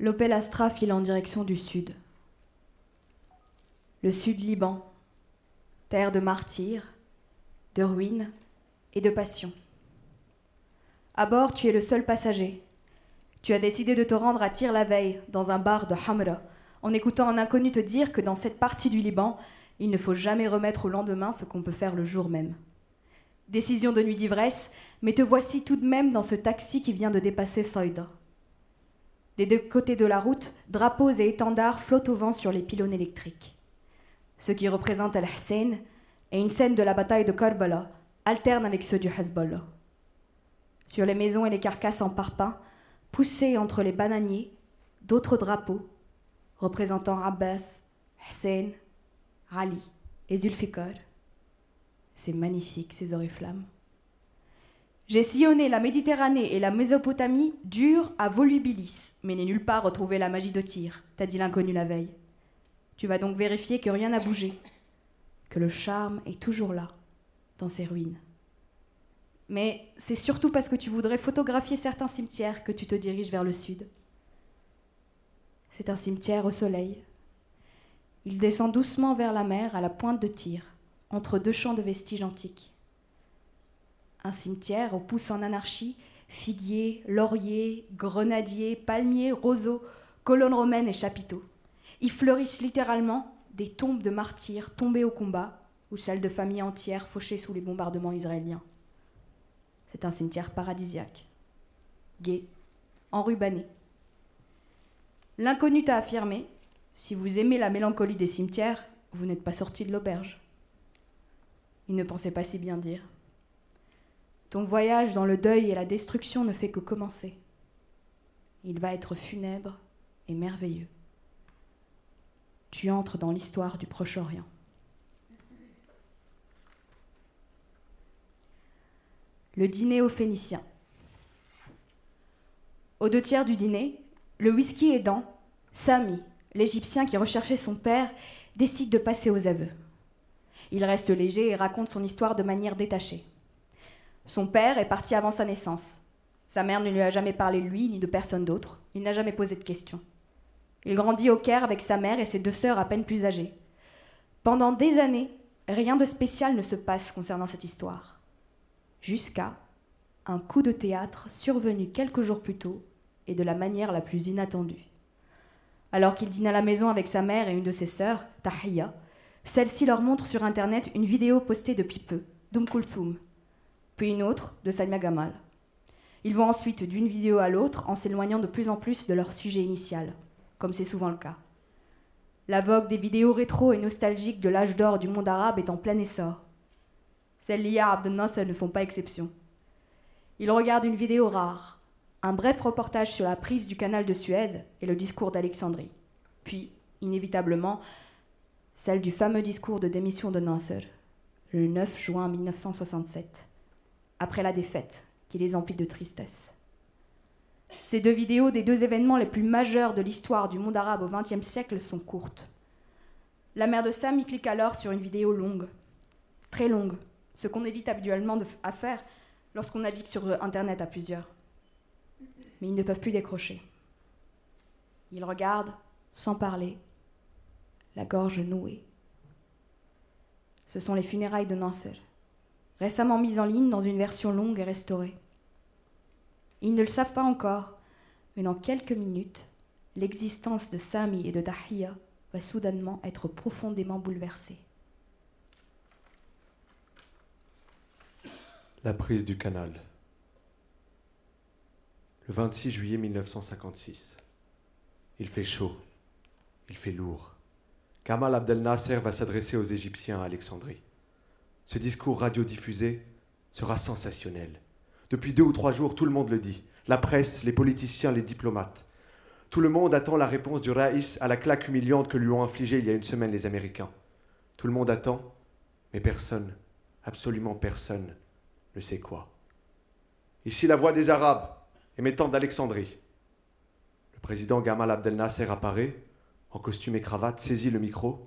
L'Opel Astra file en direction du sud. Le sud Liban, terre de martyrs, de ruines et de passion. À bord, tu es le seul passager. Tu as décidé de te rendre à Tyr la veille, dans un bar de Hamra, en écoutant un inconnu te dire que dans cette partie du Liban, il ne faut jamais remettre au lendemain ce qu'on peut faire le jour même. Décision de nuit d'ivresse, mais te voici tout de même dans ce taxi qui vient de dépasser Saïda. Des deux côtés de la route, drapeaux et étendards flottent au vent sur les pylônes électriques. Ce qui représente Al-Hussein et une scène de la bataille de Karbala alterne avec ceux du Hezbollah. Sur les maisons et les carcasses en parpaing, poussés entre les bananiers, d'autres drapeaux représentant Abbas, Hussein, Ali et Zulfikar. C'est magnifique ces oriflammes. J'ai sillonné la Méditerranée et la Mésopotamie dure à volubilis, mais n'ai nulle part retrouvé la magie de Tyr, t'a dit l'inconnu la veille. Tu vas donc vérifier que rien n'a bougé, que le charme est toujours là, dans ces ruines. Mais c'est surtout parce que tu voudrais photographier certains cimetières que tu te diriges vers le sud. C'est un cimetière au soleil. Il descend doucement vers la mer à la pointe de tir, entre deux champs de vestiges antiques. Un cimetière aux pousses en anarchie, figuiers, lauriers, grenadiers, palmiers, roseaux, colonnes romaines et chapiteaux. Y fleurissent littéralement des tombes de martyrs tombés au combat ou celles de familles entières fauchées sous les bombardements israéliens. C'est un cimetière paradisiaque, gai, enrubanné. L'inconnu t'a affirmé si vous aimez la mélancolie des cimetières, vous n'êtes pas sorti de l'auberge. Il ne pensait pas si bien dire. Ton voyage dans le deuil et la destruction ne fait que commencer. Il va être funèbre et merveilleux. Tu entres dans l'histoire du Proche-Orient. le dîner aux Phéniciens. Aux deux tiers du dîner, le whisky aidant, Sami, l'Égyptien qui recherchait son père, décide de passer aux aveux. Il reste léger et raconte son histoire de manière détachée. Son père est parti avant sa naissance. Sa mère ne lui a jamais parlé de lui ni de personne d'autre. Il n'a jamais posé de questions. Il grandit au Caire avec sa mère et ses deux sœurs à peine plus âgées. Pendant des années, rien de spécial ne se passe concernant cette histoire jusqu'à un coup de théâtre survenu quelques jours plus tôt et de la manière la plus inattendue. Alors qu'il dîne à la maison avec sa mère et une de ses sœurs, Tahia, celle-ci leur montre sur internet une vidéo postée depuis peu, d'Um Kulthum, puis une autre de Salma Gamal. Ils vont ensuite d'une vidéo à l'autre en s'éloignant de plus en plus de leur sujet initial, comme c'est souvent le cas. La vogue des vidéos rétro et nostalgiques de l'âge d'or du monde arabe est en plein essor. Celles liées à Abdel Nasser ne font pas exception. Il regarde une vidéo rare, un bref reportage sur la prise du canal de Suez et le discours d'Alexandrie. Puis, inévitablement, celle du fameux discours de démission de Nasser, le 9 juin 1967, après la défaite qui les emplit de tristesse. Ces deux vidéos des deux événements les plus majeurs de l'histoire du monde arabe au XXe siècle sont courtes. La mère de Sam y clique alors sur une vidéo longue, très longue, ce qu'on évite habituellement à faire lorsqu'on navigue sur Internet à plusieurs. Mais ils ne peuvent plus décrocher. Ils regardent, sans parler, la gorge nouée. Ce sont les funérailles de Nasser, récemment mises en ligne dans une version longue et restaurée. Ils ne le savent pas encore, mais dans quelques minutes, l'existence de Sami et de Tahia va soudainement être profondément bouleversée. La prise du canal. Le 26 juillet 1956. Il fait chaud. Il fait lourd. Kamal Abdel Nasser va s'adresser aux Égyptiens à Alexandrie. Ce discours radiodiffusé sera sensationnel. Depuis deux ou trois jours, tout le monde le dit. La presse, les politiciens, les diplomates. Tout le monde attend la réponse du Raïs à la claque humiliante que lui ont infligée il y a une semaine les Américains. Tout le monde attend, mais personne, absolument personne, ne sait quoi. Ici la voix des Arabes, émettant d'Alexandrie. Le président Gamal Abdel Nasser apparaît, en costume et cravate, saisit le micro.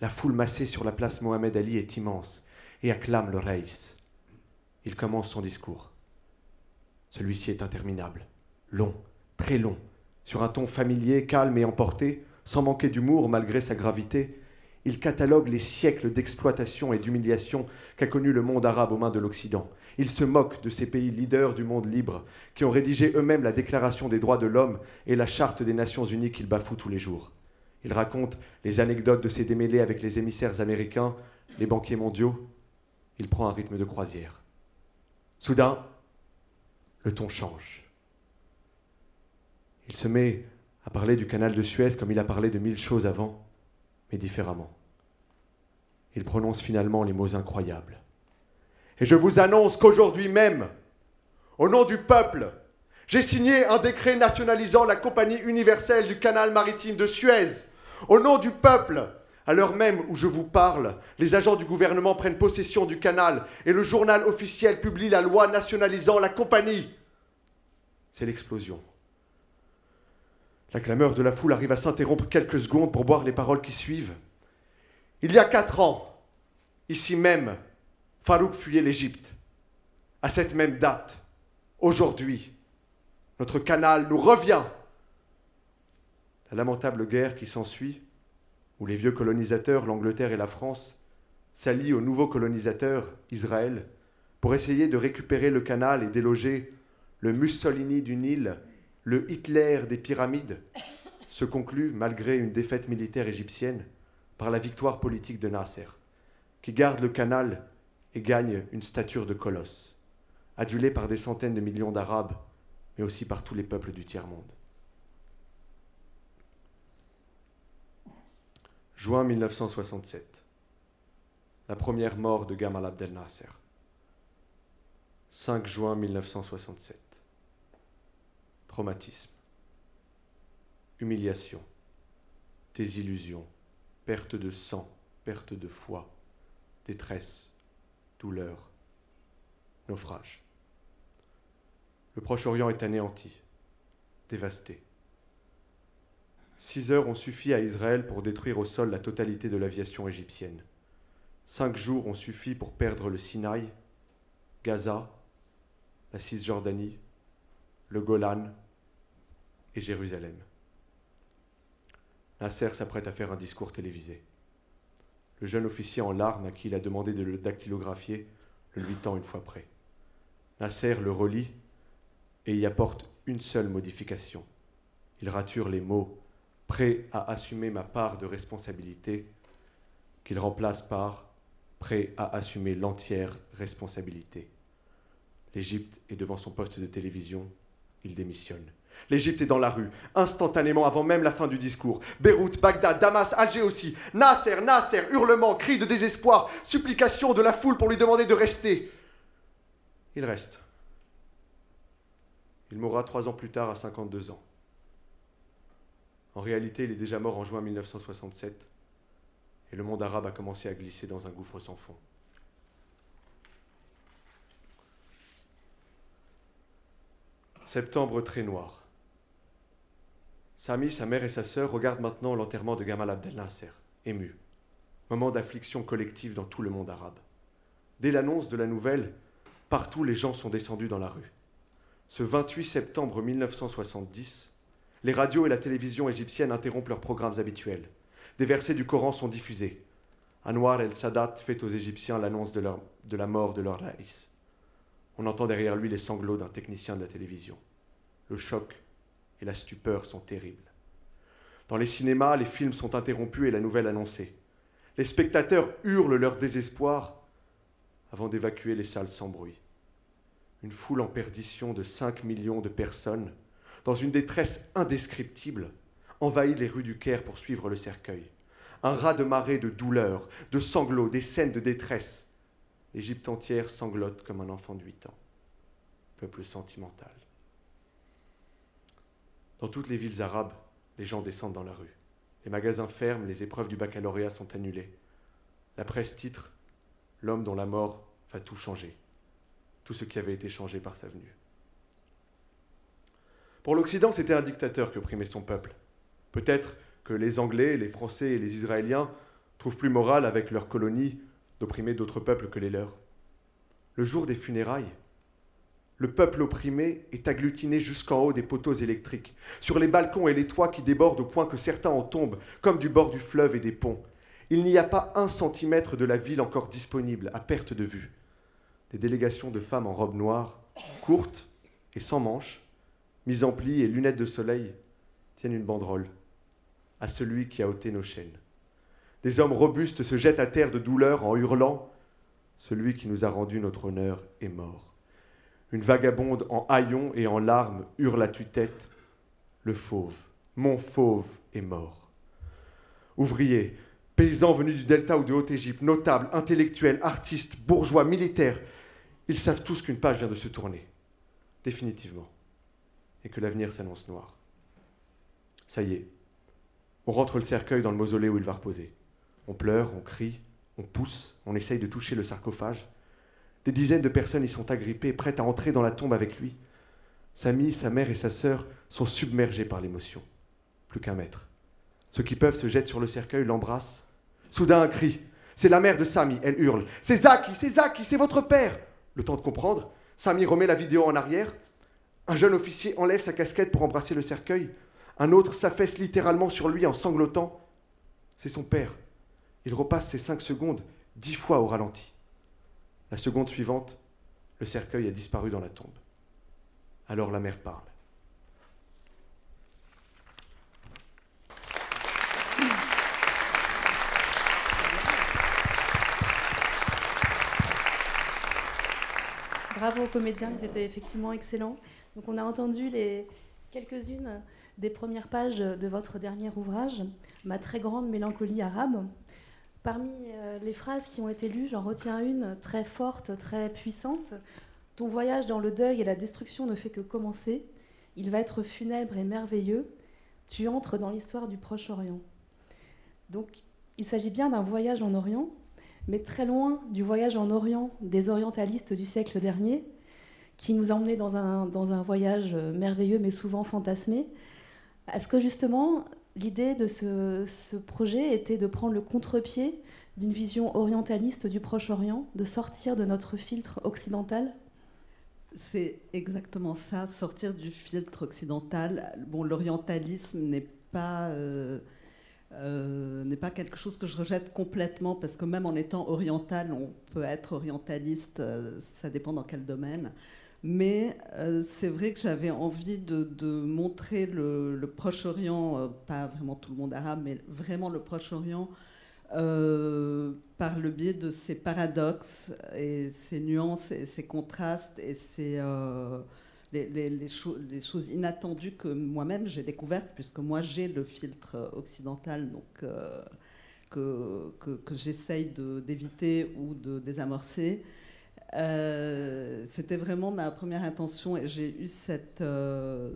La foule massée sur la place Mohamed Ali est immense et acclame le Reis. Il commence son discours. Celui-ci est interminable, long, très long, Sur un ton familier, calme et emporté, sans manquer d'humour malgré sa gravité, il catalogue les siècles d'exploitation et d'humiliation qu'a connu le monde arabe aux mains de l'Occident. Il se moque de ces pays leaders du monde libre qui ont rédigé eux-mêmes la Déclaration des droits de l'homme et la Charte des Nations Unies qu'ils bafouent tous les jours. Il raconte les anecdotes de ses démêlés avec les émissaires américains, les banquiers mondiaux. Il prend un rythme de croisière. Soudain, le ton change. Il se met à parler du canal de Suez comme il a parlé de mille choses avant, mais différemment. Il prononce finalement les mots incroyables. Et je vous annonce qu'aujourd'hui même, au nom du peuple, j'ai signé un décret nationalisant la Compagnie universelle du canal maritime de Suez. Au nom du peuple, à l'heure même où je vous parle, les agents du gouvernement prennent possession du canal et le journal officiel publie la loi nationalisant la compagnie. C'est l'explosion. La clameur de la foule arrive à s'interrompre quelques secondes pour boire les paroles qui suivent. Il y a quatre ans, ici même, Farouk fuyait l'Égypte. À cette même date, aujourd'hui, notre canal nous revient. La lamentable guerre qui s'ensuit, où les vieux colonisateurs, l'Angleterre et la France, s'allient aux nouveaux colonisateurs, Israël, pour essayer de récupérer le canal et déloger le Mussolini du Nil, le Hitler des pyramides, se conclut, malgré une défaite militaire égyptienne, par la victoire politique de Nasser, qui garde le canal et gagne une stature de colosse, adulé par des centaines de millions d'Arabes, mais aussi par tous les peuples du tiers-monde. Juin 1967. La première mort de Gamal Abdel Nasser. 5 juin 1967. Traumatisme. Humiliation. Désillusion. Perte de sang. Perte de foi. Détresse douleur, naufrage. Le Proche-Orient est anéanti, dévasté. Six heures ont suffi à Israël pour détruire au sol la totalité de l'aviation égyptienne. Cinq jours ont suffi pour perdre le Sinaï, Gaza, la Cisjordanie, le Golan et Jérusalem. Nasser s'apprête à faire un discours télévisé. Le jeune officier en larmes à qui il a demandé de le dactylographier le lui tend une fois prêt. Nasser le relit et y apporte une seule modification. Il rature les mots prêt à assumer ma part de responsabilité qu'il remplace par prêt à assumer l'entière responsabilité. L'Égypte est devant son poste de télévision, il démissionne. L'Égypte est dans la rue, instantanément avant même la fin du discours. Beyrouth, Bagdad, Damas, Alger aussi. Nasser, Nasser, hurlements, cris de désespoir, supplications de la foule pour lui demander de rester. Il reste. Il mourra trois ans plus tard à 52 ans. En réalité, il est déjà mort en juin 1967 et le monde arabe a commencé à glisser dans un gouffre sans fond. Septembre très noir. Sami, sa mère et sa sœur regardent maintenant l'enterrement de Gamal Abdel Nasser, émus. Moment d'affliction collective dans tout le monde arabe. Dès l'annonce de la nouvelle, partout les gens sont descendus dans la rue. Ce 28 septembre 1970, les radios et la télévision égyptienne interrompent leurs programmes habituels. Des versets du Coran sont diffusés. Anwar el-Sadat fait aux Égyptiens l'annonce de, de, la mort de leur laïs. On entend derrière lui les sanglots d'un technicien de la télévision. Le choc et la stupeur sont terribles. Dans les cinémas, les films sont interrompus et la nouvelle annoncée. Les spectateurs hurlent leur désespoir avant d'évacuer les salles sans bruit. Une foule en perdition de 5 millions de personnes, dans une détresse indescriptible, envahit les rues du Caire pour suivre le cercueil. Un raz de marée de douleur, de sanglots, des scènes de détresse. L'Égypte entière sanglote comme un enfant de 8 ans. Peuple sentimental. Dans toutes les villes arabes, les gens descendent dans la rue. Les magasins ferment, les épreuves du baccalauréat sont annulées. La presse titre L'homme dont la mort va tout changer. Tout ce qui avait été changé par sa venue. Pour l'Occident, c'était un dictateur qui opprimait son peuple. Peut-être que les Anglais, les Français et les Israéliens trouvent plus moral avec leurs colonies d'opprimer d'autres peuples que les leurs. Le jour des funérailles, le peuple opprimé est agglutiné jusqu'en haut des poteaux électriques, sur les balcons et les toits qui débordent au point que certains en tombent, comme du bord du fleuve et des ponts. Il n'y a pas un centimètre de la ville encore disponible, à perte de vue. Des délégations de femmes en robes noires, courtes et sans manches, mises en plis et lunettes de soleil, tiennent une banderole à celui qui a ôté nos chaînes. Des hommes robustes se jettent à terre de douleur en hurlant Celui qui nous a rendu notre honneur est mort. Une vagabonde en haillons et en larmes hurle à tue-tête Le fauve, mon fauve est mort. Ouvriers, paysans venus du Delta ou de Haute-Égypte, notables, intellectuels, artistes, bourgeois, militaires, ils savent tous qu'une page vient de se tourner, définitivement, et que l'avenir s'annonce noir. Ça y est, on rentre le cercueil dans le mausolée où il va reposer. On pleure, on crie, on pousse, on essaye de toucher le sarcophage. Des dizaines de personnes y sont agrippées, prêtes à entrer dans la tombe avec lui. Samy, sa mère et sa sœur sont submergés par l'émotion. Plus qu'un mètre. Ceux qui peuvent se jettent sur le cercueil, l'embrassent. Soudain, un cri. C'est la mère de Samy, elle hurle. C'est Zaki, c'est Zaki, c'est votre père Le temps de comprendre, Samy remet la vidéo en arrière. Un jeune officier enlève sa casquette pour embrasser le cercueil. Un autre s'affaisse littéralement sur lui en sanglotant. C'est son père. Il repasse ces cinq secondes dix fois au ralenti. La seconde suivante, le cercueil a disparu dans la tombe. Alors la mère parle. Bravo aux comédiens, ils étaient effectivement excellents. Donc on a entendu les quelques-unes des premières pages de votre dernier ouvrage, Ma très grande mélancolie arabe. Parmi euh, les phrases qui ont été lues, j'en retiens une très forte, très puissante. Ton voyage dans le deuil et la destruction ne fait que commencer. Il va être funèbre et merveilleux. Tu entres dans l'histoire du Proche-Orient. Donc, il s'agit bien d'un voyage en Orient, mais très loin du voyage en Orient des orientalistes du siècle dernier, qui nous emmenaient dans un, dans un voyage merveilleux, mais souvent fantasmé. Est-ce que justement, l'idée de ce, projet était de prendre le contre-pied d'une vision orientaliste du Proche-Orient, de sortir de notre filtre occidental? C'est exactement ça, sortir du filtre occidental. Bon, l'orientalisme n'est pas, euh, euh, n'est pas quelque chose que je rejette complètement, parce que même en étant oriental, on peut être orientaliste, euh, ça dépend dans quel domaine. Mais euh, c'est vrai que j'avais envie de, montrer le, Proche-Orient, euh, pas vraiment tout le monde arabe, mais vraiment le Proche-Orient, euh, par le biais de ces paradoxes et ces nuances et ces contrastes et ces, les, choses inattendues que moi-même j'ai découvertes, puisque moi j'ai le filtre occidental donc, que j'essaye d'éviter ou de désamorcer. Euh, c'était vraiment ma première intention et j'ai eu cette, euh,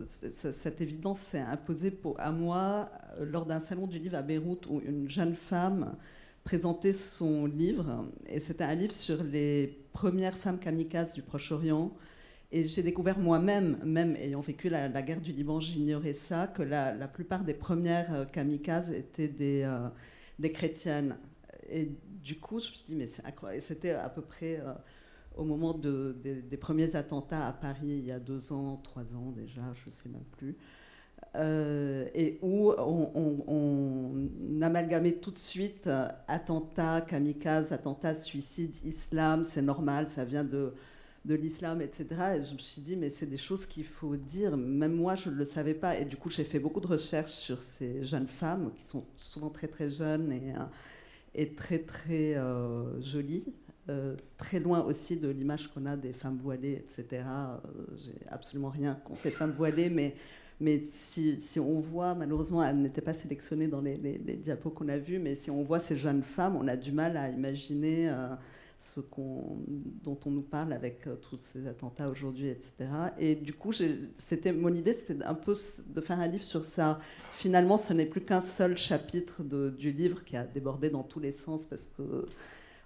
évidence s'est imposée à moi euh, lors d'un salon du livre à Beyrouth où une jeune femme présentait son livre et c'était un livre sur les premières femmes kamikazes du Proche-Orient et j'ai découvert moi-même, même ayant vécu la, guerre du Liban, j'ignorais ça, que la, plupart des premières kamikazes étaient des, des chrétiennes. Et du coup, je me suis dit, mais c'est incroyable. C'était à peu près au moment des, premiers attentats à Paris, il y a deux ans, trois ans déjà, je ne sais même plus, euh, et où on, amalgamait tout de suite euh, attentat, kamikaze, attentat, suicide, islam, c'est normal, ça vient de, de l'islam, etc. Et je me suis dit, mais c'est des choses qu'il faut dire. Même moi, je ne le savais pas. Et du coup, j'ai fait beaucoup de recherches sur ces jeunes femmes, qui sont souvent très très jeunes et, euh, et très très jolies. Euh, très loin aussi de l'image qu'on a des femmes voilées, etc. Euh, j'ai absolument rien contre les femmes voilées, mais, mais si, si on voit, malheureusement, elle n'était pas sélectionnée dans les, diapos qu'on a vus, mais si on voit ces jeunes femmes, on a du mal à imaginer euh, ce qu'on, dont on nous parle avec tous ces attentats aujourd'hui, etc. Et du coup, mon idée, c'était un peu de faire un livre sur ça. Finalement, ce n'est plus qu'un seul chapitre du livre qui a débordé dans tous les sens parce que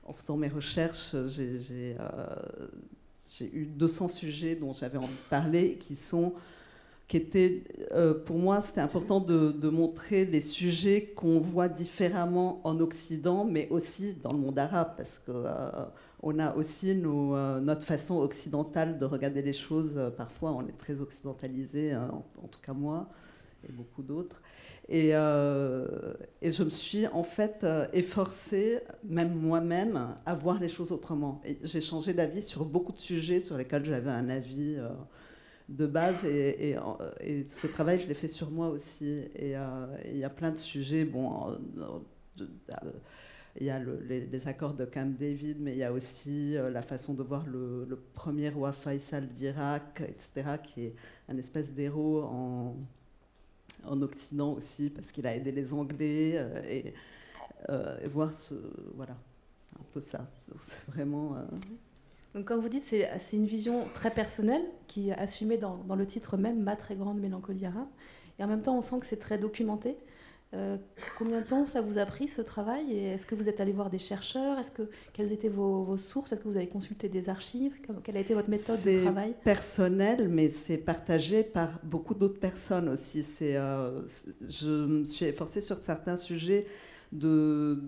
en faisant mes recherches, j'ai euh, eu 200 sujets dont j'avais envie de parler qui sont qui était, euh, pour moi, c'était important de, montrer les sujets qu'on voit différemment en Occident, mais aussi dans le monde arabe, parce que on a aussi notre façon occidentale de regarder les choses. Parfois, on est très occidentalisé, en, en, tout cas moi et beaucoup d'autres. Euh, et, je me suis en fait euh, efforcée, même moi-même, à voir les choses autrement. J'ai changé d'avis sur beaucoup de sujets sur lesquels j'avais un avis euh, de base. Et, ce travail, je l'ai fait sur moi aussi. Et il y a plein de sujets. Bon, il y a les, accords de Camp David, mais il y a aussi la façon de voir le, le premier roi Faisal d'Irak, etc., qui est un espèce d'héros en en Occident aussi, parce qu'il a aidé les Anglais, euh, euh, et, voir ce. Voilà, c'est un peu ça. C'est vraiment. Euh, Donc, comme vous dites, c'est une vision très personnelle qui est assumée dans, dans, le titre même, Ma très grande mélancolie arabe. Et en même temps, on sent que c'est très documenté. Euh, combien de temps ça vous a pris ce travail? Et est-ce que vous êtes allé voir des chercheurs? Est-ce que quelles étaient vos, sources? Est-ce que vous avez consulté des archives? Quelle a été votre méthode de travail? personnel, mais c'est partagé par beaucoup d'autres personnes aussi. C'est, euh, je me suis efforcée sur certains sujets de,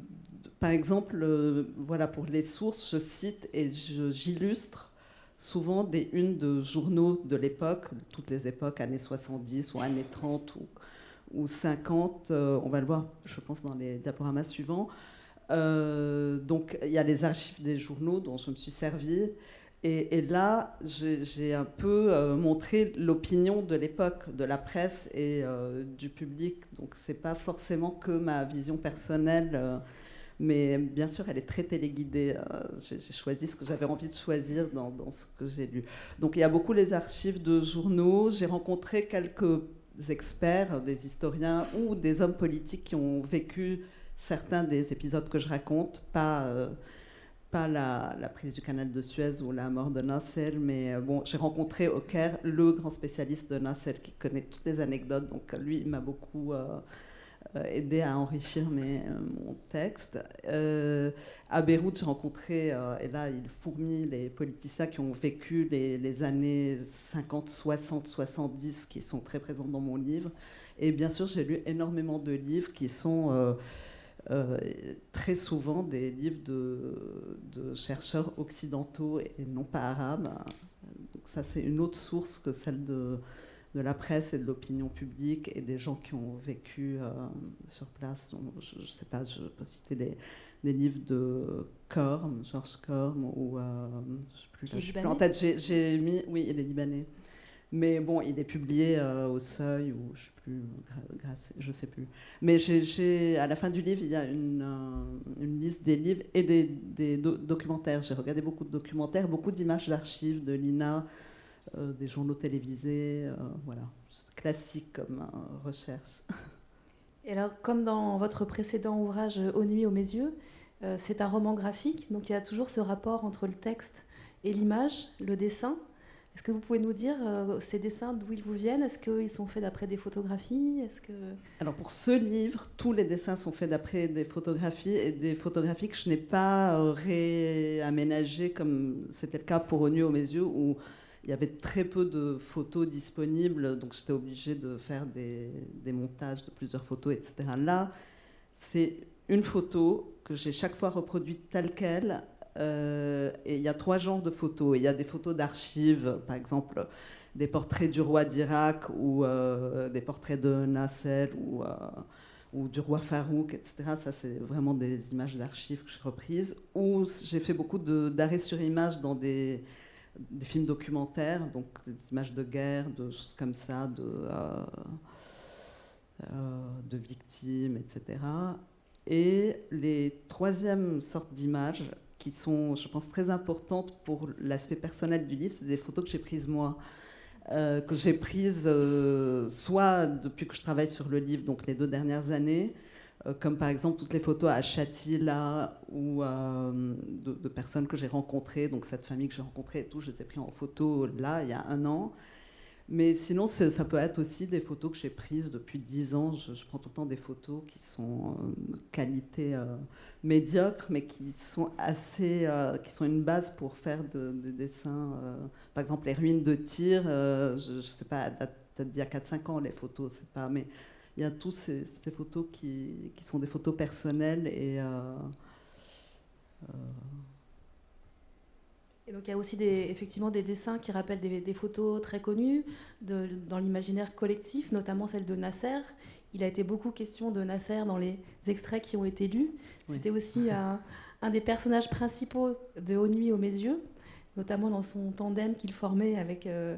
par exemple, euh, voilà pour les sources, je cite et j'illustre souvent des unes de journaux de l'époque, toutes les époques, années 70 ou années 30 ou ou 50, euh, on va le voir, je pense, dans les diaporamas suivants. Euh, donc, il y a les archives des journaux dont je me suis servi. Et, là, j'ai un peu euh, montré l'opinion de l'époque, de la presse et du public. Donc, c'est pas forcément que ma vision personnelle, mais bien sûr, elle est très téléguidée. j'ai choisi ce que j'avais envie de choisir dans ce que j'ai lu. Donc, il y a beaucoup les archives de journaux. J'ai rencontré quelques experts, des historiens ou des hommes politiques qui ont vécu certains des épisodes que je raconte, pas, euh, pas la, prise du canal de Suez ou la mort de Nasser, mais euh, bon, j'ai rencontré au Caire le grand spécialiste de Nasser qui connaît toutes les anecdotes, donc lui, il m'a beaucoup euh, aider à enrichir mes, euh, mon texte. Euh, à Beyrouth, j'ai rencontré, et là, il fourmille les politiciens qui ont vécu les, les, années 50, 60, 70, qui sont très présents dans mon livre. Et bien sûr, j'ai lu énormément de livres qui sont très souvent des livres de, de, chercheurs occidentaux et non pas arabes. Donc ça, c'est une autre source que celle de, de la presse et de l'opinion publique et des gens qui ont vécu euh, sur place. je ne sais pas, je peux citer les, livres de Korm, Georges Korm, ou euh, je ne sais plus, en tête. J'ai mis, oui, il est libanais. Mais bon, il est publié euh, au Seuil ou je sais plus, grâce, je sais plus. Mais j'ai, à la fin du livre, il y a une, une liste des livres et des, des documentaires. J'ai regardé beaucoup de documentaires, beaucoup d'images d'archives de l'INA, euh, des journaux télévisés, euh, voilà, classique comme euh, recherche. Et alors, comme dans votre précédent ouvrage Aux nuits aux mes yeux, c'est un roman graphique, donc il y a toujours ce rapport entre le texte et l'image, le dessin. Est-ce que vous pouvez nous dire ces dessins d'où ils vous viennent? Est-ce qu'ils sont faits d'après des photographies? Est-ce que alors pour ce livre, tous les dessins sont faits d'après des photographies et des photographies que je n'ai pas réaménagées comme c'était le cas pour nuits aux mes yeux où il y avait très peu de photos disponibles, donc j'étais obligée de faire des, montages de plusieurs photos, etc. Là, c'est une photo que j'ai chaque fois reproduite telle qu'elle. Euh, et il y a trois genres de photos. Il y a des photos d'archives, par exemple des portraits du roi d'Irak ou euh, des portraits de Nasser ou, euh, du roi Farouk, etc. Ça, c'est vraiment des images d'archives que j'ai reprises. Ou j'ai fait beaucoup d'arrêts sur image dans des des films documentaires, donc des images de guerre, de choses comme ça, de, euh, euh, victimes, etc. Et les troisièmes sortes d'images qui sont, je pense, très importantes pour l'aspect personnel du livre, c'est des photos que j'ai prises moi. Euh, que j'ai prises soit depuis que je travaille sur le livre, donc les deux dernières années, comme par exemple toutes les photos à Châty là, ou euh, de, personnes que j'ai rencontrées, donc cette famille que j'ai rencontrée et tout, je les ai pris en photo là, il y a un an. Mais sinon, ça peut être aussi des photos que j'ai prises depuis dix ans. Je, prends tout le temps des photos qui sont de qualité euh, médiocre, mais qui sont assez, qui sont une base pour faire des dessins. par exemple, les ruines de tir, je ne sais pas, d'il y a 4-5 ans, les photos, c'est pas. Mais il y a tous ces, ces photos qui, qui, sont des photos personnelles et. Euh, euh, et donc il y a aussi des, effectivement des dessins qui rappellent des, des photos très connues de, dans l'imaginaire collectif, notamment celle de Nasser. Il a été beaucoup question de Nasser dans les extraits qui ont été lus. Oui. C'était aussi un, un, des personnages principaux de Haute Nuit aux Mes Yeux, notamment dans son tandem qu'il formait avec, euh,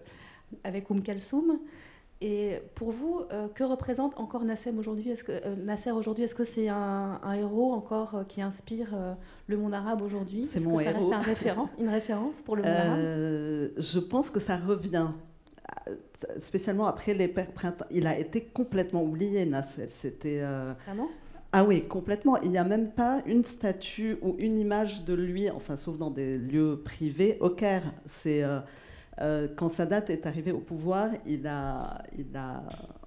avec Oum Kalsoum. Et pour vous, euh, que représente encore Nasser aujourd'hui? Est-ce que, euh, Nasser aujourd'hui, est-ce que c'est un, un, héros encore euh, qui inspire le monde arabe aujourd'hui? C'est -ce mon que ça héros. reste un référent, une référence pour le monde arabe? Je pense que ça revient, spécialement après les printemps. Il a été complètement oublié, Nasser. C'était. Vraiment? Ah oui, complètement. Il n'y a même pas une statue ou une image de lui, enfin, sauf dans des lieux privés, au Caire. C'est. Euh, quand Sadat est arrivé au pouvoir, il a,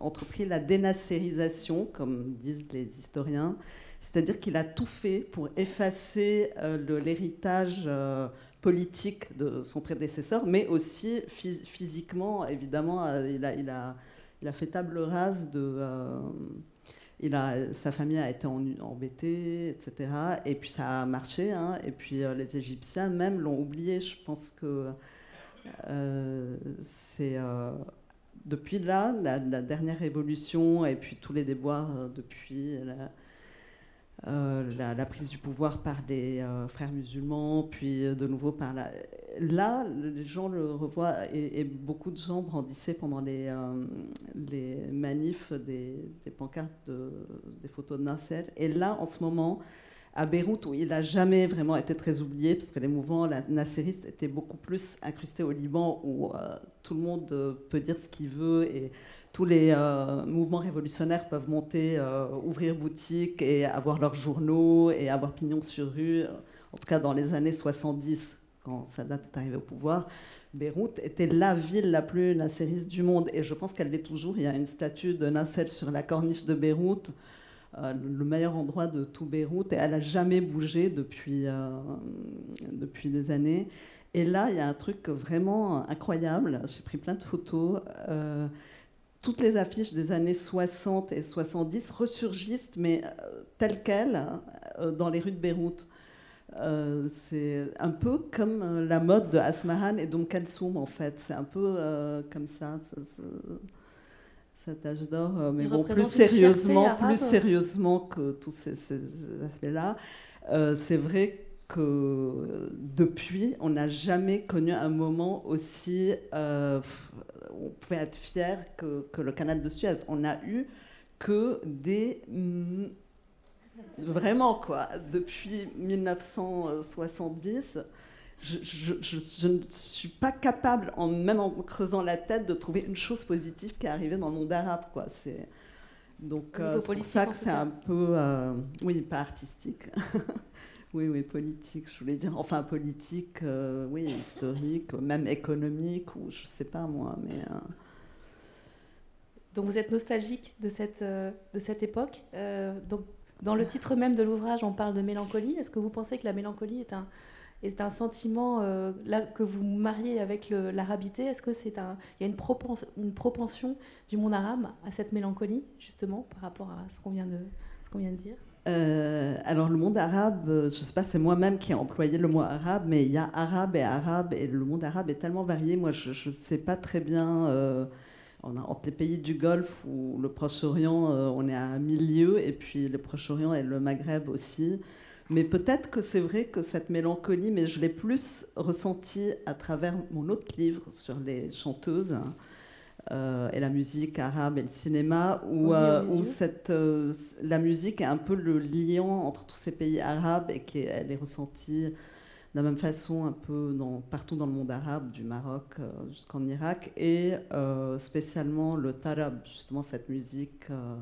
entrepris la dénacérisation, comme disent les historiens, c'est-à-dire qu'il a tout fait pour effacer euh, l'héritage euh, politique de son prédécesseur, mais aussi phys physiquement, évidemment, il, a, fait table rase de... Sa famille a été embêtée, etc. Et puis ça a marché, hein, et puis les Égyptiens même l'ont oublié. Je pense que c'est euh, depuis là, la, dernière révolution et puis tous les déboires euh, depuis la, euh, prise du pouvoir par les euh, frères musulmans, puis de nouveau par la... Là, les gens le revoient et, beaucoup de gens brandissaient pendant les, euh, les manifs des, des pancartes, de, des photos de Nasser. Et là, en ce moment, à Beyrouth, où il n'a jamais vraiment été très oublié, parce que les mouvements nasseristes étaient beaucoup plus incrustés au Liban, où euh, tout le monde euh, peut dire ce qu'il veut et tous les euh, mouvements révolutionnaires peuvent monter, ouvrir boutique et avoir leurs journaux et avoir pignon sur rue. En tout cas, dans les années 70, quand Sadat est arrivé au pouvoir, Beyrouth était la ville la plus nasseriste du monde. Et je pense qu'elle l'est toujours. Il y a une statue de Nasser sur la corniche de Beyrouth. Euh, le meilleur endroit de tout Beyrouth et elle n'a jamais bougé depuis, euh, depuis des années. Et là, il y a un truc vraiment incroyable. J'ai pris plein de photos. Euh, toutes les affiches des années 60 et 70 ressurgissent, mais telles quelles, dans les rues de Beyrouth. C'est un peu comme la mode de Asmahan et Dom Kalsoum, en fait. C'est un peu comme ça cet âge d'or, mais bon, plus sérieusement, plus sérieusement que tous ces, ces aspects-là, euh, c'est vrai que depuis, on n'a jamais connu un moment aussi euh, où on pouvait être fier que, que, le canal de Suez. On n'a eu que des vraiment quoi, depuis 1970 je, je, je, je, ne suis pas capable, en, même en creusant la tête, de trouver une chose positive qui est arrivée dans le monde arabe. Quoi. C'est, donc, euh, c'est pour ça que c'est un peu. Euh, oui, pas artistique. oui, oui, politique, je voulais dire. Enfin, politique, euh, oui, historique, même économique, ou je sais pas moi, mais. Donc, vous êtes nostalgique de cette, de cette époque. donc, dans le titre même de l'ouvrage, on parle de mélancolie. Est-ce que vous pensez que la mélancolie est un est un sentiment euh, là, que vous mariez avec l'arabité Est-ce que y a une, propens, une propension du monde arabe à cette mélancolie justement par rapport à ce qu'on vient de, ce qu'on vient de dire? Euh, alors le monde arabe, je ne sais pas, c'est moi-même qui ai employé le mot arabe, mais il y a arabe et arabe, et le monde arabe est tellement varié. Moi, je ne sais pas très bien. Euh, entre les pays du Golfe ou le Proche-Orient, euh, on est à milieu, et puis le Proche-Orient et le Maghreb aussi. Mais peut-être que c'est vrai que cette mélancolie, mais je l'ai plus ressentie à travers mon autre livre sur les chanteuses hein, euh, et la musique arabe et le cinéma, où, euh, où cette, euh, la musique est un peu le liant entre tous ces pays arabes et qu'elle est ressentie de la même façon un peu dans, partout dans le monde arabe, du Maroc euh, jusqu'en Irak, et euh, spécialement le tarab, justement cette musique. euh,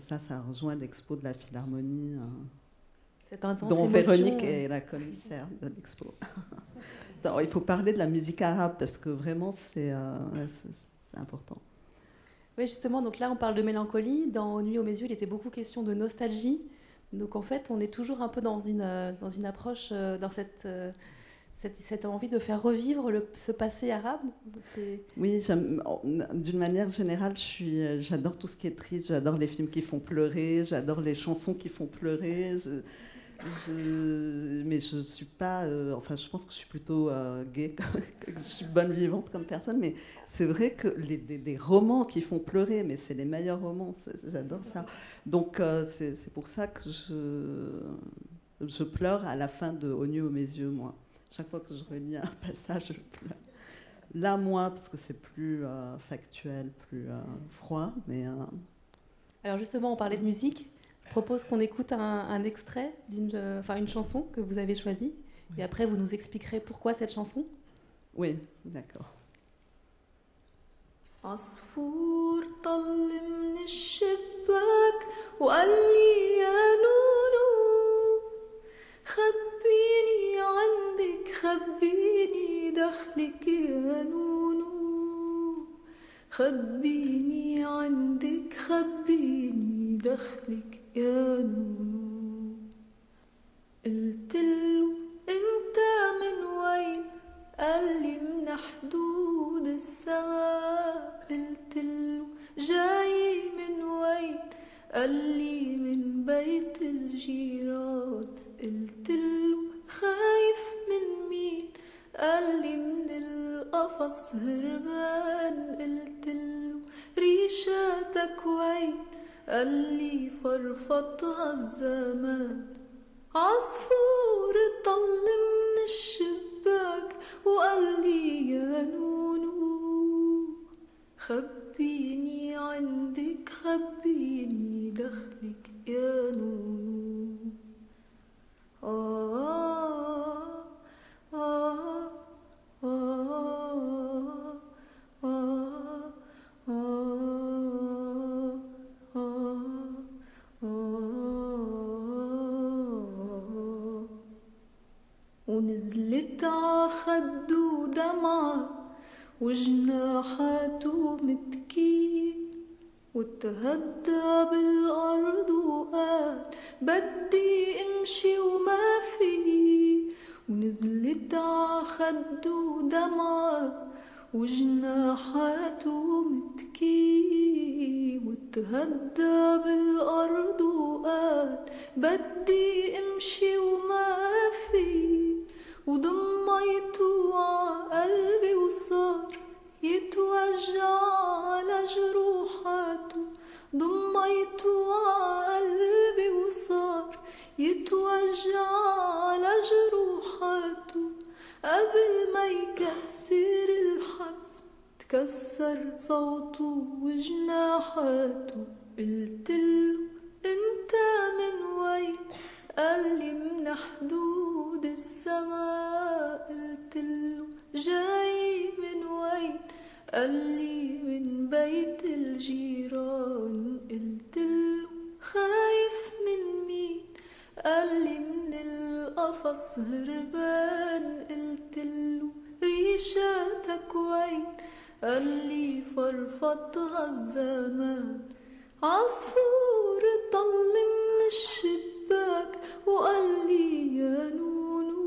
ça, ça rejoint l'expo de la Philharmonie. hein, dont Véronique est la commissaire de l'expo. Il faut parler de la musique arabe parce que vraiment c'est euh, important. Oui, justement, donc là on parle de mélancolie. Dans Nuit aux mes yeux, il était beaucoup question de nostalgie. Donc en fait, on est toujours un peu dans une, euh, dans une approche, euh, dans cette, cette, envie de faire revivre ce passé arabe Oui, d'une manière générale, j'adore tout ce qui est triste, j'adore les films qui font pleurer, j'adore les chansons qui font pleurer. Je, mais je suis pas. Euh, enfin, je pense que je suis plutôt euh, gay, que je suis bonne vivante comme personne. Mais c'est vrai que les, romans qui font pleurer, mais c'est les meilleurs romans. J'adore ça. Donc, euh, c'est pour ça que je, je pleure à la fin de Au nu aux mes yeux, moi. Chaque fois que je relis un passage, je pleure. Là, moi, parce que c'est plus factuel, plus froid. Mais, Alors, justement, on parlait de musique propose qu'on écoute un, extrait d'une, enfin une chanson que vous avez choisie, et après vous nous expliquerez pourquoi cette chanson. Oui, d'accord. عصفور طل من الشباك وقال لي يا نونو خبيني عندك خبيني دخلك يا نونو خبيني عندك خبيني دخلك يا نونو قلتلو أنت من وين؟ قال لي من حدود السماء. قلتلو جاي من وين؟ قال لي من بيت الجيران. قلتلو خايف من مين؟ قال لي من القفص هربان. قلتلو ريشاتك وين؟ اللي فرفطها الزمان عصفور طل من الشباك وقال لي يا نونو خبيني عندك خبيني دخلك يا نونو آه آه آه. ونزلت عخده دمعة وجناحاته متكية وتهدى بالأرض وقال بدي أمشي وما في. ونزلت عخده دمعة وجناحاته متكي وتهدى بالأرض وقال بدي أمشي وما في. وضميته عقلبي وصار يتوجع على جروحاته. ضميته عقلبي وصار يتوجع على جروحاته. قبل ما يكسر الحبس تكسر صوته وجناحاته. قلتله أنت من وين؟ قال لي من حدود السماء قلتله جاي من وين؟ قال لي من بيت الجيران قلتله خايف من مين؟ قال لي من القفص هربان قلتله ريشاتك وين؟ قال لي فرفطها الزمان عصفور طل من الشباك وقال لي يا نونو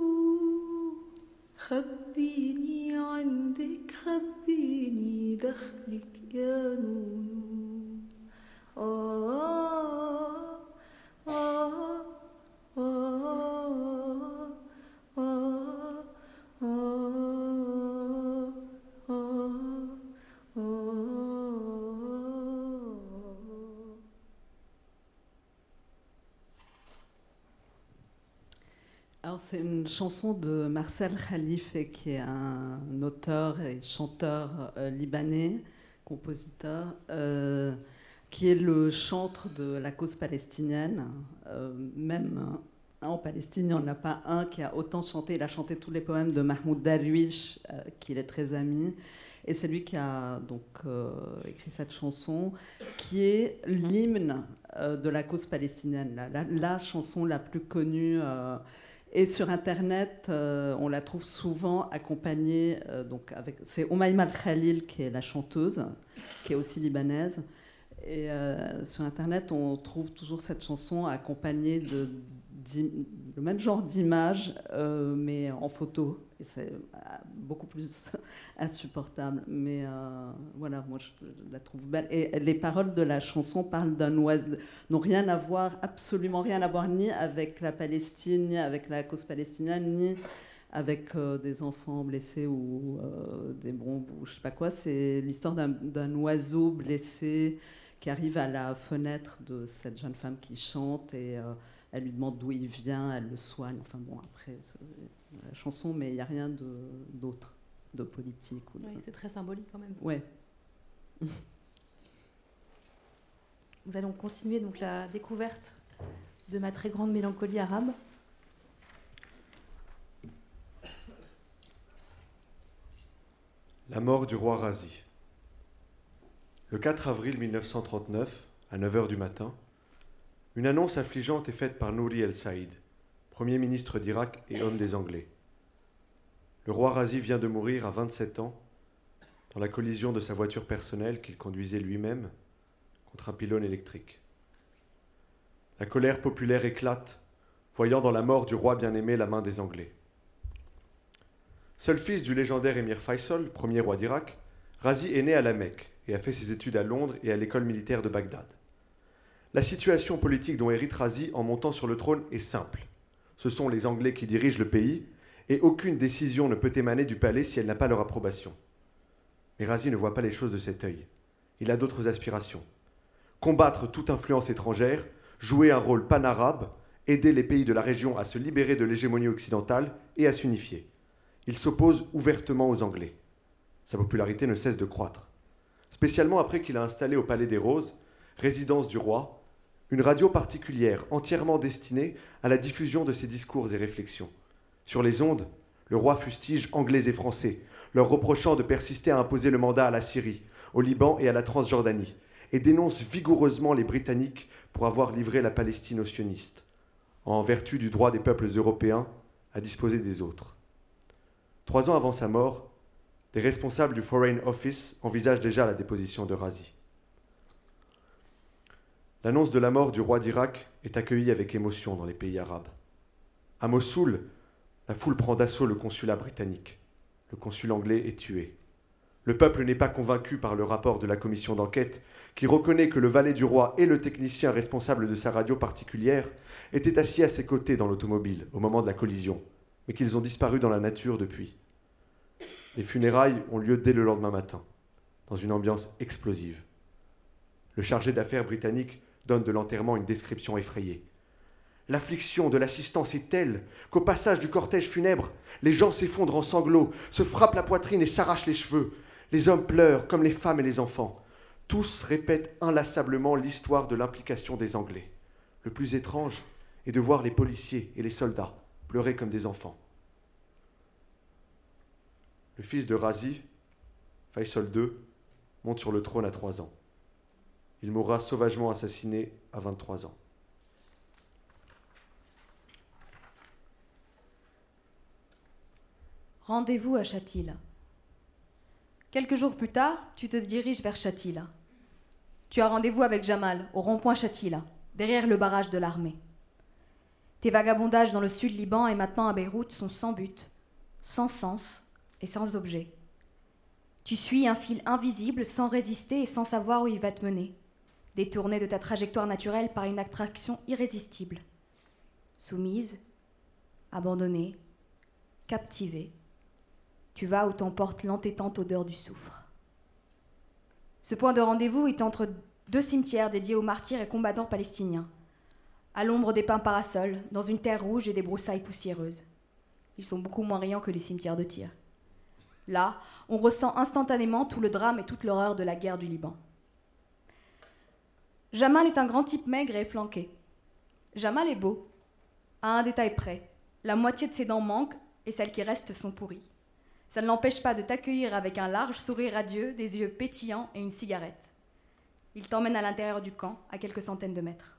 خبيني عندك خبيني دخلك يا نونو آه آه آه آه آه C'est une chanson de Marcel Khalife qui est un auteur et chanteur euh, libanais, compositeur, euh, qui est le chantre de la cause palestinienne. Euh, même en Palestine, il n'y en a pas un qui a autant chanté. Il a chanté tous les poèmes de Mahmoud Darwish, qui est très ami. Et c'est lui qui a donc écrit cette chanson, qui est l'hymne de la cause palestinienne, la, chanson la plus connue et sur Internet, euh, on la trouve souvent accompagnée, euh, donc c'est Oumaima Khalil qui est la chanteuse, qui est aussi libanaise. Et euh, sur Internet, on trouve toujours cette chanson accompagnée de, le même genre d'image, euh, mais en photo. Et c'est euh, beaucoup plus insupportable. Mais euh, voilà, moi je, la trouve belle. Et les paroles de la chanson parlent d'un oiseau, n'ont rien à voir, absolument rien à voir, ni avec la Palestine, ni avec la cause palestinienne, ni avec des enfants blessés ou des bombes ou je sais pas quoi. C'est l'histoire d'un- oiseau blessé qui arrive à la fenêtre de cette jeune femme qui chante et elle lui demande d'où il vient, elle le soigne. Enfin bon, après, c'est la chanson, mais il n'y a rien de- d'autre, de, politique. Ou de... Oui, c'est très symbolique quand même. Ouais. Nous allons continuer donc la découverte de ma très grande mélancolie arabe. La mort du roi Razi. Le 4 avril 1939, à 9h du matin, une annonce affligeante est faite par Nouri El Saïd, Premier ministre d'Irak et homme des Anglais. Le roi Razi vient de mourir à 27 ans dans la collision de sa voiture personnelle qu'il conduisait lui-même contre un pylône électrique. La colère populaire éclate, voyant dans la mort du roi bien-aimé la main des Anglais. Seul fils du légendaire émir Faisal, premier roi d'Irak, Razi est né à la Mecque et a fait ses études à Londres et à l'école militaire de Bagdad. La situation politique dont hérite Razi en montant sur le trône est simple. Ce sont les Anglais qui dirigent le pays et aucune décision ne peut émaner du palais si elle n'a pas leur approbation. Mais Razi ne voit pas les choses de cet œil. Il a d'autres aspirations. Combattre toute influence étrangère, jouer un rôle pan-arabe, aider les pays de la région à se libérer de l'hégémonie occidentale et à s'unifier. Il s'oppose ouvertement aux Anglais. Sa popularité ne cesse de croître. Spécialement après qu'il a installé au Palais des Roses, résidence du roi, une radio particulière entièrement destinée à la diffusion de ses discours et réflexions. Sur les ondes, le roi fustige Anglais et Français, leur reprochant de persister à imposer le mandat à la Syrie, au Liban et à la Transjordanie, et dénonce vigoureusement les Britanniques pour avoir livré la Palestine aux sionistes, en vertu du droit des peuples européens à disposer des autres. Trois ans avant sa mort, des responsables du Foreign Office envisagent déjà la déposition de Razi. L'annonce de la mort du roi d'Irak est accueillie avec émotion dans les pays arabes. À Mossoul, la foule prend d'assaut le consulat britannique. Le consul anglais est tué. Le peuple n'est pas convaincu par le rapport de la commission d'enquête qui reconnaît que le valet du roi et le technicien responsable de sa radio particulière étaient assis à ses côtés dans l'automobile au moment de la collision, mais qu'ils ont disparu dans la nature depuis. Les funérailles ont lieu dès le lendemain matin, dans une ambiance explosive. Le chargé d'affaires britannique donne de l'enterrement une description effrayée. L'affliction de l'assistance est telle qu'au passage du cortège funèbre, les gens s'effondrent en sanglots, se frappent la poitrine et s'arrachent les cheveux. Les hommes pleurent comme les femmes et les enfants. Tous répètent inlassablement l'histoire de l'implication des Anglais. Le plus étrange est de voir les policiers et les soldats pleurer comme des enfants. Le fils de Razi, Faisal II, monte sur le trône à trois ans. Il mourra sauvagement assassiné à 23 ans. Rendez-vous à Châtille. Quelques jours plus tard, tu te diriges vers Châtille. Tu as rendez-vous avec Jamal au rond-point Châtille, derrière le barrage de l'armée. Tes vagabondages dans le sud Liban et maintenant à Beyrouth sont sans but, sans sens et sans objet. Tu suis un fil invisible sans résister et sans savoir où il va te mener, détourné de ta trajectoire naturelle par une attraction irrésistible. Soumise, abandonnée, captivée, tu vas où t'emporte l'entêtante odeur du soufre. Ce point de rendez-vous est entre deux cimetières dédiés aux martyrs et combattants palestiniens, à l'ombre des pins parasols, dans une terre rouge et des broussailles poussiéreuses. Ils sont beaucoup moins riants que les cimetières de tir. Là, on ressent instantanément tout le drame et toute l'horreur de la guerre du Liban. Jamal est un grand type maigre et efflanqué. Jamal est beau, à un détail près. La moitié de ses dents manquent et celles qui restent sont pourries. Ça ne l'empêche pas de t'accueillir avec un large sourire radieux, des yeux pétillants et une cigarette. Il t'emmène à l'intérieur du camp, à quelques centaines de mètres.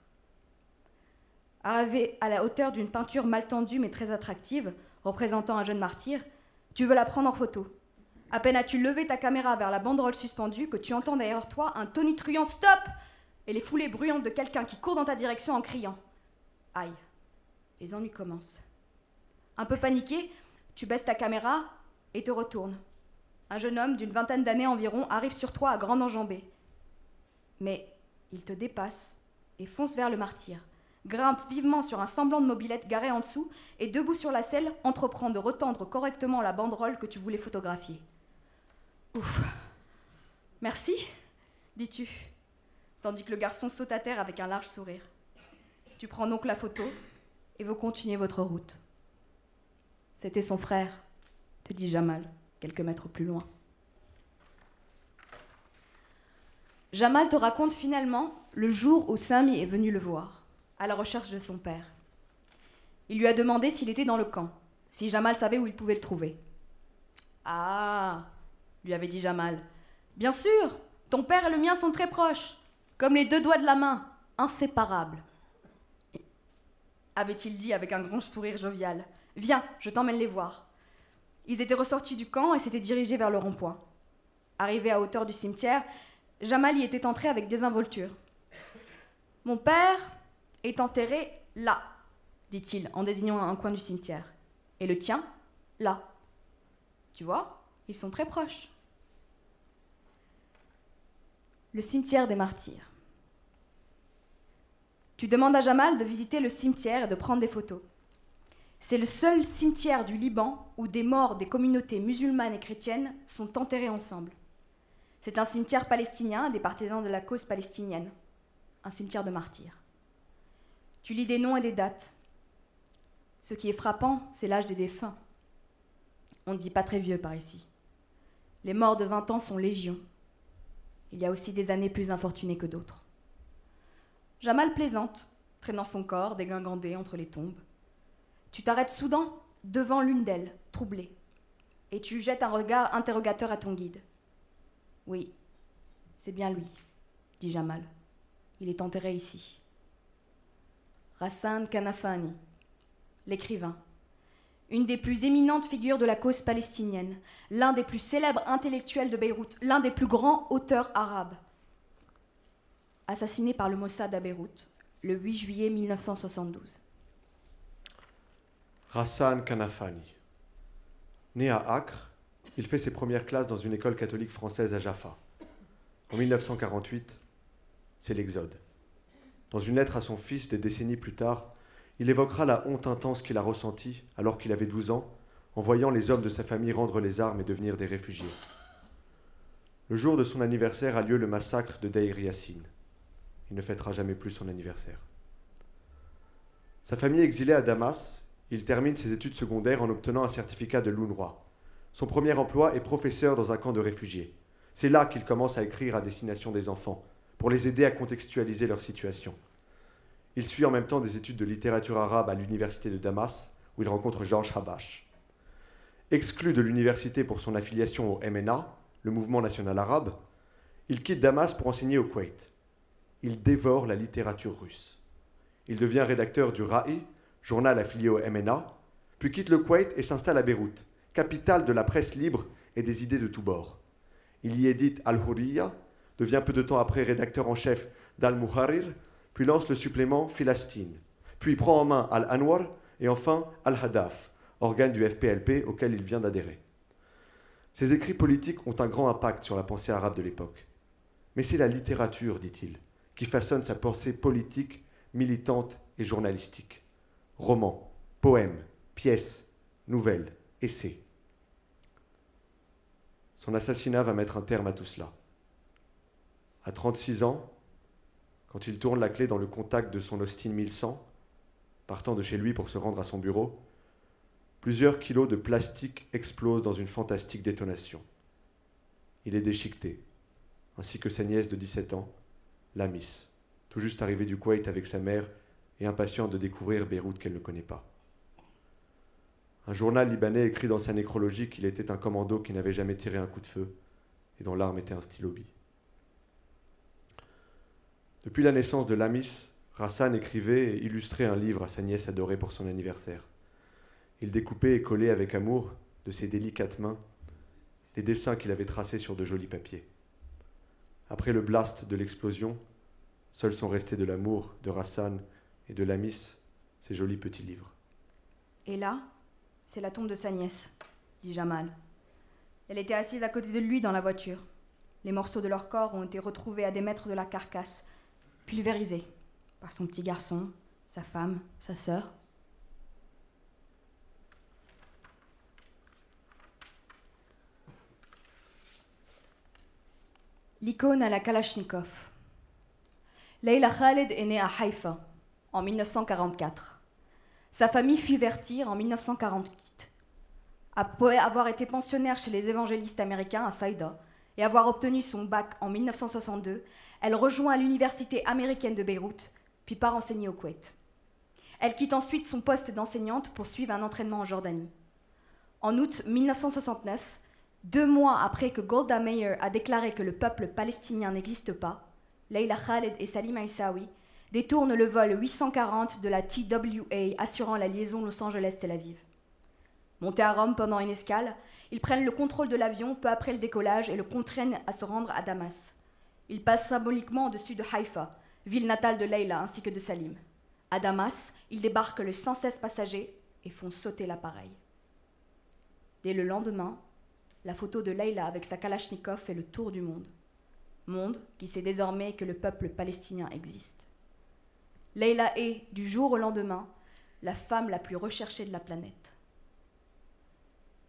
Arrivé à la hauteur d'une peinture mal tendue mais très attractive, représentant un jeune martyr, tu veux la prendre en photo. À peine as-tu levé ta caméra vers la banderole suspendue que tu entends derrière toi un tonitruant Stop et les foulées bruyantes de quelqu'un qui court dans ta direction en criant Aïe. Les ennuis commencent. Un peu paniqué, tu baisses ta caméra et te retournes. Un jeune homme d'une vingtaine d'années environ arrive sur toi à grande enjambée. Mais il te dépasse et fonce vers le martyr, grimpe vivement sur un semblant de mobilette garé en dessous et debout sur la selle entreprend de retendre correctement la banderole que tu voulais photographier. Ouf. Merci, dis-tu, tandis que le garçon saute à terre avec un large sourire. Tu prends donc la photo et vous continuez votre route. C'était son frère, te dit Jamal, quelques mètres plus loin. Jamal te raconte finalement le jour où Sami est venu le voir, à la recherche de son père. Il lui a demandé s'il était dans le camp, si Jamal savait où il pouvait le trouver. Ah, lui avait dit Jamal. Bien sûr, ton père et le mien sont très proches, comme les deux doigts de la main, inséparables. Avait-il dit avec un grand sourire jovial. Viens, je t'emmène les voir. Ils étaient ressortis du camp et s'étaient dirigés vers le rond-point. Arrivé à hauteur du cimetière, Jamal y était entré avec désinvolture. Mon père est enterré là, dit-il en désignant un coin du cimetière. Et le tien, là. Tu vois, ils sont très proches. Le cimetière des martyrs. Tu demandes à Jamal de visiter le cimetière et de prendre des photos. C'est le seul cimetière du Liban où des morts des communautés musulmanes et chrétiennes sont enterrés ensemble. C'est un cimetière palestinien des partisans de la cause palestinienne, un cimetière de martyrs. Tu lis des noms et des dates. Ce qui est frappant, c'est l'âge des défunts. On ne vit pas très vieux par ici. Les morts de 20 ans sont légion. Il y a aussi des années plus infortunées que d'autres. Jamal plaisante, traînant son corps dégingandé entre les tombes. Tu t'arrêtes soudain devant l'une d'elles, troublée, et tu jettes un regard interrogateur à ton guide. Oui, c'est bien lui, dit Jamal. Il est enterré ici. Rassan Kanafani, l'écrivain, une des plus éminentes figures de la cause palestinienne, l'un des plus célèbres intellectuels de Beyrouth, l'un des plus grands auteurs arabes. Assassiné par le Mossad à Beyrouth le 8 juillet 1972. Rassan Kanafani. Né à Acre, il fait ses premières classes dans une école catholique française à Jaffa. En 1948, c'est l'exode. Dans une lettre à son fils des décennies plus tard, il évoquera la honte intense qu'il a ressentie alors qu'il avait 12 ans, en voyant les hommes de sa famille rendre les armes et devenir des réfugiés. Le jour de son anniversaire a lieu le massacre de Deir Yassin. Il ne fêtera jamais plus son anniversaire. Sa famille exilée à Damas, il termine ses études secondaires en obtenant un certificat de l'UNRWA. Son premier emploi est professeur dans un camp de réfugiés. C'est là qu'il commence à écrire à destination des enfants, pour les aider à contextualiser leur situation. Il suit en même temps des études de littérature arabe à l'université de Damas, où il rencontre Georges Habash. Exclu de l'université pour son affiliation au MNA, le mouvement national arabe, il quitte Damas pour enseigner au Koweït. Il dévore la littérature russe. Il devient rédacteur du RAI, journal affilié au MNA, puis quitte le Koweït et s'installe à Beyrouth, capitale de la presse libre et des idées de tous bords. Il y édite Al-Hurriya, devient peu de temps après rédacteur en chef d'Al-Muharir, puis lance le supplément Philastine, puis prend en main Al-Anwar et enfin Al-Hadaf, organe du FPLP auquel il vient d'adhérer. Ses écrits politiques ont un grand impact sur la pensée arabe de l'époque. Mais c'est la littérature, dit-il, qui façonne sa pensée politique, militante et journalistique. Romans, poèmes, pièces, nouvelles, essais. Son assassinat va mettre un terme à tout cela. À 36 ans, quand il tourne la clé dans le contact de son Austin 1100, partant de chez lui pour se rendre à son bureau, plusieurs kilos de plastique explosent dans une fantastique détonation. Il est déchiqueté, ainsi que sa nièce de 17 ans, Lamis, tout juste arrivée du Kuwait avec sa mère et impatiente de découvrir Beyrouth qu'elle ne connaît pas. Un journal libanais écrit dans sa nécrologie qu'il était un commando qui n'avait jamais tiré un coup de feu et dont l'arme était un stylo Depuis la naissance de Lamis, Rassan écrivait et illustrait un livre à sa nièce adorée pour son anniversaire. Il découpait et collait avec amour, de ses délicates mains, les dessins qu'il avait tracés sur de jolis papiers. Après le blast de l'explosion, seuls sont restés de l'amour de Rassan et de Lamis ses jolis petits livres. Et là, c'est la tombe de sa nièce, dit Jamal. Elle était assise à côté de lui dans la voiture. Les morceaux de leur corps ont été retrouvés à des mètres de la carcasse, pulvérisés par son petit garçon, sa femme, sa sœur. L'icône à la Kalachnikov. Leila Khaled est née à Haïfa en 1944. Sa famille fut vertir en 1948. Après avoir été pensionnaire chez les évangélistes américains à Saïda et avoir obtenu son bac en 1962, elle rejoint l'université américaine de Beyrouth, puis part enseigner au Koweït. Elle quitte ensuite son poste d'enseignante pour suivre un entraînement en Jordanie. En août 1969, deux mois après que Golda Meir a déclaré que le peuple palestinien n'existe pas, Leila Khaled et Salim Aissaoui détournent le vol 840 de la TWA assurant la liaison Los Angeles-Tel Aviv. Montés à Rome pendant une escale, ils prennent le contrôle de l'avion peu après le décollage et le contraignent à se rendre à Damas. Ils passent symboliquement au-dessus de Haïfa, ville natale de Leila ainsi que de Salim. À Damas, ils débarquent les 116 passagers et font sauter l'appareil. Dès le lendemain, la photo de Leila avec sa Kalachnikov fait le tour du monde. Monde qui sait désormais que le peuple palestinien existe. Leila est, du jour au lendemain, la femme la plus recherchée de la planète.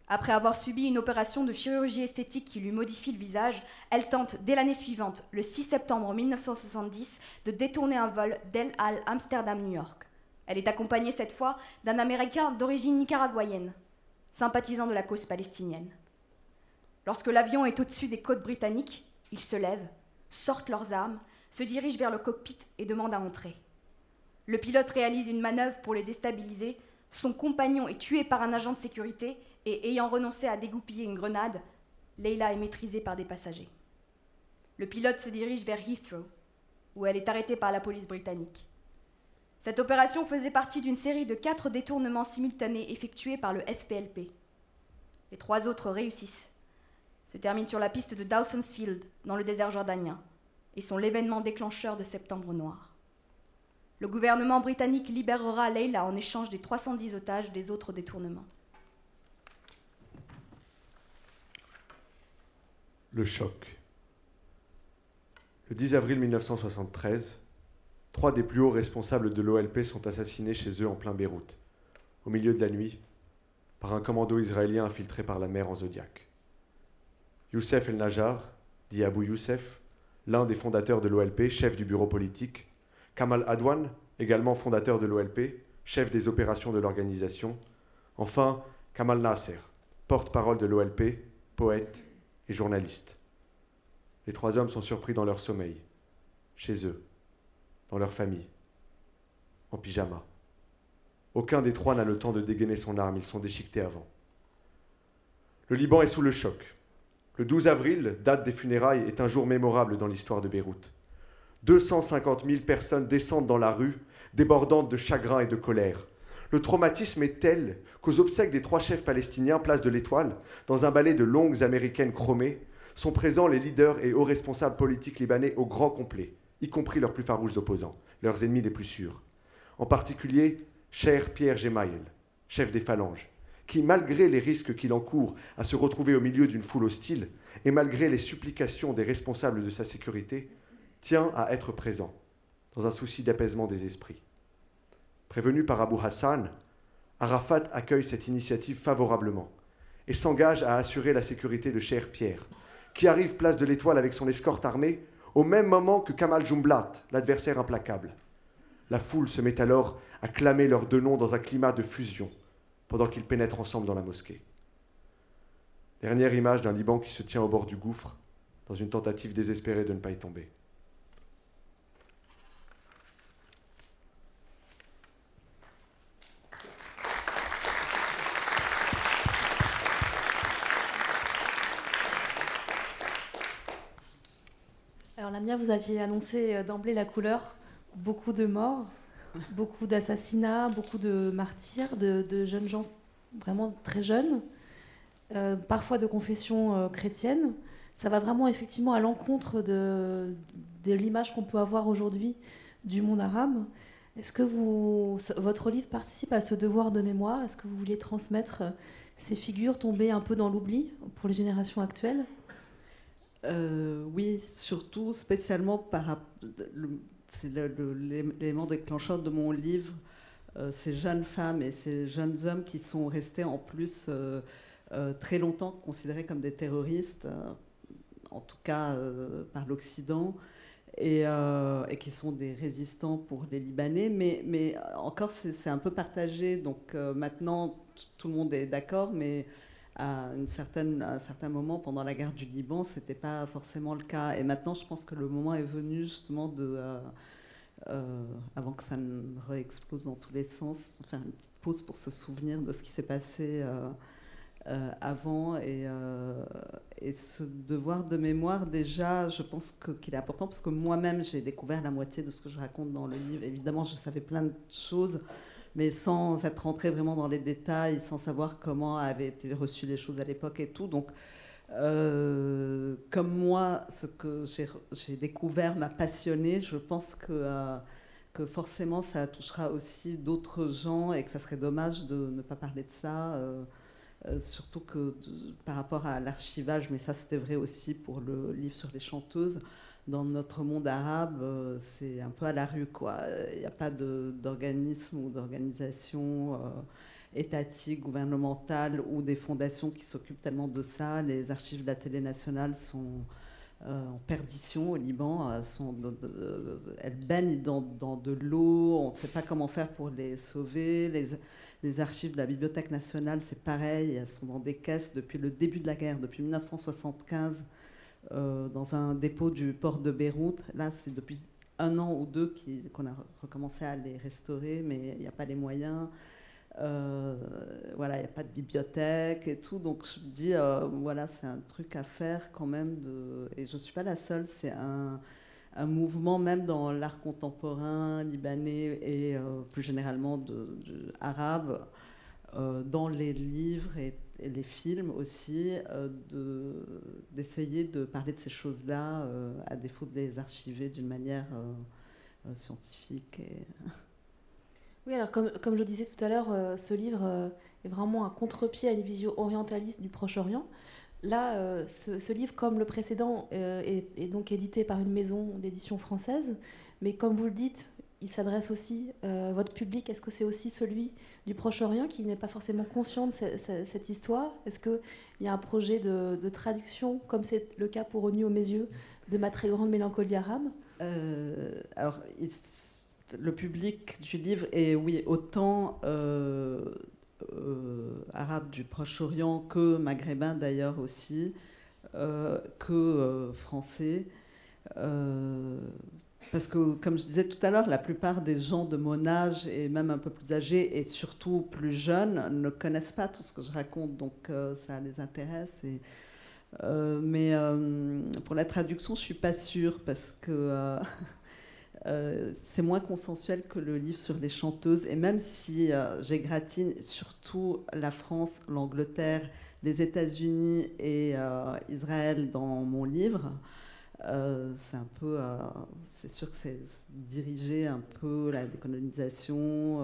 Après avoir subi une opération de chirurgie esthétique qui lui modifie le visage, elle tente dès l'année suivante, le 6 septembre 1970, de détourner un vol d'El Al Amsterdam-New York. Elle est accompagnée cette fois d'un Américain d'origine nicaraguayenne, sympathisant de la cause palestinienne. Lorsque l'avion est au-dessus des côtes britanniques, ils se lèvent, sortent leurs armes, se dirigent vers le cockpit et demandent à entrer. Le pilote réalise une manœuvre pour les déstabiliser. Son compagnon est tué par un agent de sécurité et ayant renoncé à dégoupiller une grenade, Leila est maîtrisée par des passagers. Le pilote se dirige vers Heathrow, où elle est arrêtée par la police britannique. Cette opération faisait partie d'une série de quatre détournements simultanés effectués par le FPLP. Les trois autres réussissent, se terminent sur la piste de Dawson's Field, dans le désert jordanien, et sont l'événement déclencheur de Septembre Noir. Le gouvernement britannique libérera Leila en échange des 310 otages des autres détournements. Le choc. Le 10 avril 1973, trois des plus hauts responsables de l'OLP sont assassinés chez eux en plein Beyrouth, au milieu de la nuit, par un commando israélien infiltré par la mer en Zodiac. Youssef El-Najjar, dit Abu Youssef, l'un des fondateurs de l'OLP, chef du bureau politique, Kamal Adwan, également fondateur de l'OLP, chef des opérations de l'organisation, enfin Kamal Nasser, porte-parole de l'OLP, poète et journaliste. Les trois hommes sont surpris dans leur sommeil, chez eux, dans leur famille, en pyjama. Aucun des trois n'a le temps de dégainer son arme, ils sont déchiquetés avant. Le Liban est sous le choc. Le 12 avril, date des funérailles, est un jour mémorable dans l'histoire de Beyrouth. 250 000 personnes descendent dans la rue, débordantes de chagrin et de colère. Le traumatisme est tel qu'aux obsèques des trois chefs palestiniens, place de l'Étoile, dans un ballet de longues américaines chromées, sont présents les leaders et hauts responsables politiques libanais au grand complet, y compris leurs plus farouches opposants, leurs ennemis les plus sûrs. En particulier, cher Pierre Gemayel, chef des phalanges, qui, malgré les risques qu'il encourt à se retrouver au milieu d'une foule hostile, et malgré les supplications des responsables de sa sécurité, tient à être présent, dans un souci d'apaisement des esprits. Prévenu par Abu Hassan, Arafat accueille cette initiative favorablement et s'engage à assurer la sécurité de Cher Pierre, qui arrive place de l'Étoile avec son escorte armée au même moment que Kamal Jumblat, l'adversaire implacable. La foule se met alors à clamer leurs deux noms dans un climat de fusion, pendant qu'ils pénètrent ensemble dans la mosquée. Dernière image d'un Liban qui se tient au bord du gouffre, dans une tentative désespérée de ne pas y tomber. Vous aviez annoncé euh, d'emblée la couleur, beaucoup de morts, beaucoup d'assassinats, beaucoup de martyrs, de, jeunes gens vraiment très jeunes, euh, parfois de confession euh, chrétienne. Ça va vraiment effectivement à l'encontre de, l'image qu'on peut avoir aujourd'hui du monde arabe. Est-ce que votre livre participe à ce devoir de mémoire? Est-ce que vous vouliez transmettre ces figures tombées un peu dans l'oubli pour les générations actuelles? Euh, oui, surtout, spécialement par c'est l'élément déclencheur de mon livre, euh, ces jeunes femmes et ces jeunes hommes qui sont restés en plus euh, très longtemps considérés comme des terroristes, en tout cas par l'Occident, et, qui sont des résistants pour les Libanais. Mais, mais encore, c'est un peu partagé. Donc maintenant, tout le monde est d'accord, mais à, un certain moment, pendant la guerre du Liban, ce n'était pas forcément le cas. Et maintenant, je pense que le moment est venu justement de, euh, euh, avant que ça ne réexplose dans tous les sens, faire une petite pause pour se souvenir de ce qui s'est passé euh, avant. Et, ce devoir de mémoire, déjà, je pense qu'il est important parce que moi-même, j'ai découvert la moitié de ce que je raconte dans le livre. Évidemment, je savais plein de choses mais sans être rentré vraiment dans les détails, sans savoir comment avaient été reçues les choses à l'époque et tout. Donc, euh, comme moi, ce que j'ai- découvert m'a passionné, je pense que, euh, que forcément ça touchera aussi d'autres gens et que ça serait dommage de ne pas parler de ça. euh, surtout que par rapport à l'archivage, mais ça c'était vrai aussi pour le livre sur les chanteuses, dans notre monde arabe, euh, c'est un peu à la rue, quoi. Il n'y a pas d'organisme ou d'organisation euh, étatique, gouvernementale ou des fondations qui s'occupent tellement de ça. Les archives de la télé nationale sont euh, en perdition au Liban. euh, elles baignent dans, de l'eau. On ne sait pas comment faire pour les sauver. Les archives de la Bibliothèque nationale, c'est pareil. Elles sont dans des caisses depuis le début de la guerre, depuis 1975 euh, dans un dépôt du port de Beyrouth. Là, c'est depuis un an ou deux qu'on a re- recommencé à les restaurer, mais il n'y a pas les moyens. Euh, voilà, il n'y a pas de bibliothèque et tout. Donc je me dis, euh, voilà, c'est un truc à faire quand même. Et je ne suis pas la seule, c'est un, mouvement même dans l'art contemporain libanais et plus généralement arabe, dans les livres et, et les films aussi, euh, de- d'essayer de, parler de ces choses-là euh, à défaut de les archiver d'une manière euh, scientifique. Oui, alors comme, comme je disais tout à l'heure, ce livre est vraiment un contre-pied à une vision orientaliste du Proche-Orient. Là, ce, livre, comme le précédent, est donc édité par une maison d'édition française, mais comme vous le dites, il s'adresse aussi euh, votre public. Est-ce que c'est aussi celui du Proche-Orient qui n'est pas forcément conscient de ce- ce- cette histoire? Est-ce qu'il y a un projet de, traduction, comme c'est le cas pour Onu aux mes yeux, de ma très grande mélancolie arabe Euh, alors, le public du livre est, oui, autant euh, euh, arabe du Proche-Orient que maghrébin d'ailleurs aussi, que français. Parce que, comme je disais tout à l'heure, la plupart des gens de mon âge et même un peu plus âgés et surtout plus jeunes ne connaissent pas tout ce que je raconte, donc euh, ça les intéresse. Euh, mais euh, pour la traduction, je suis pas sûre parce que c'est moins consensuel que le livre sur les chanteuses. Et même si j'égratine surtout la France, l'Angleterre, les États-Unis et Israël dans mon livre, euh, c'est un peu, euh, c'est sûr que c'est dirigé un peu la décolonisation.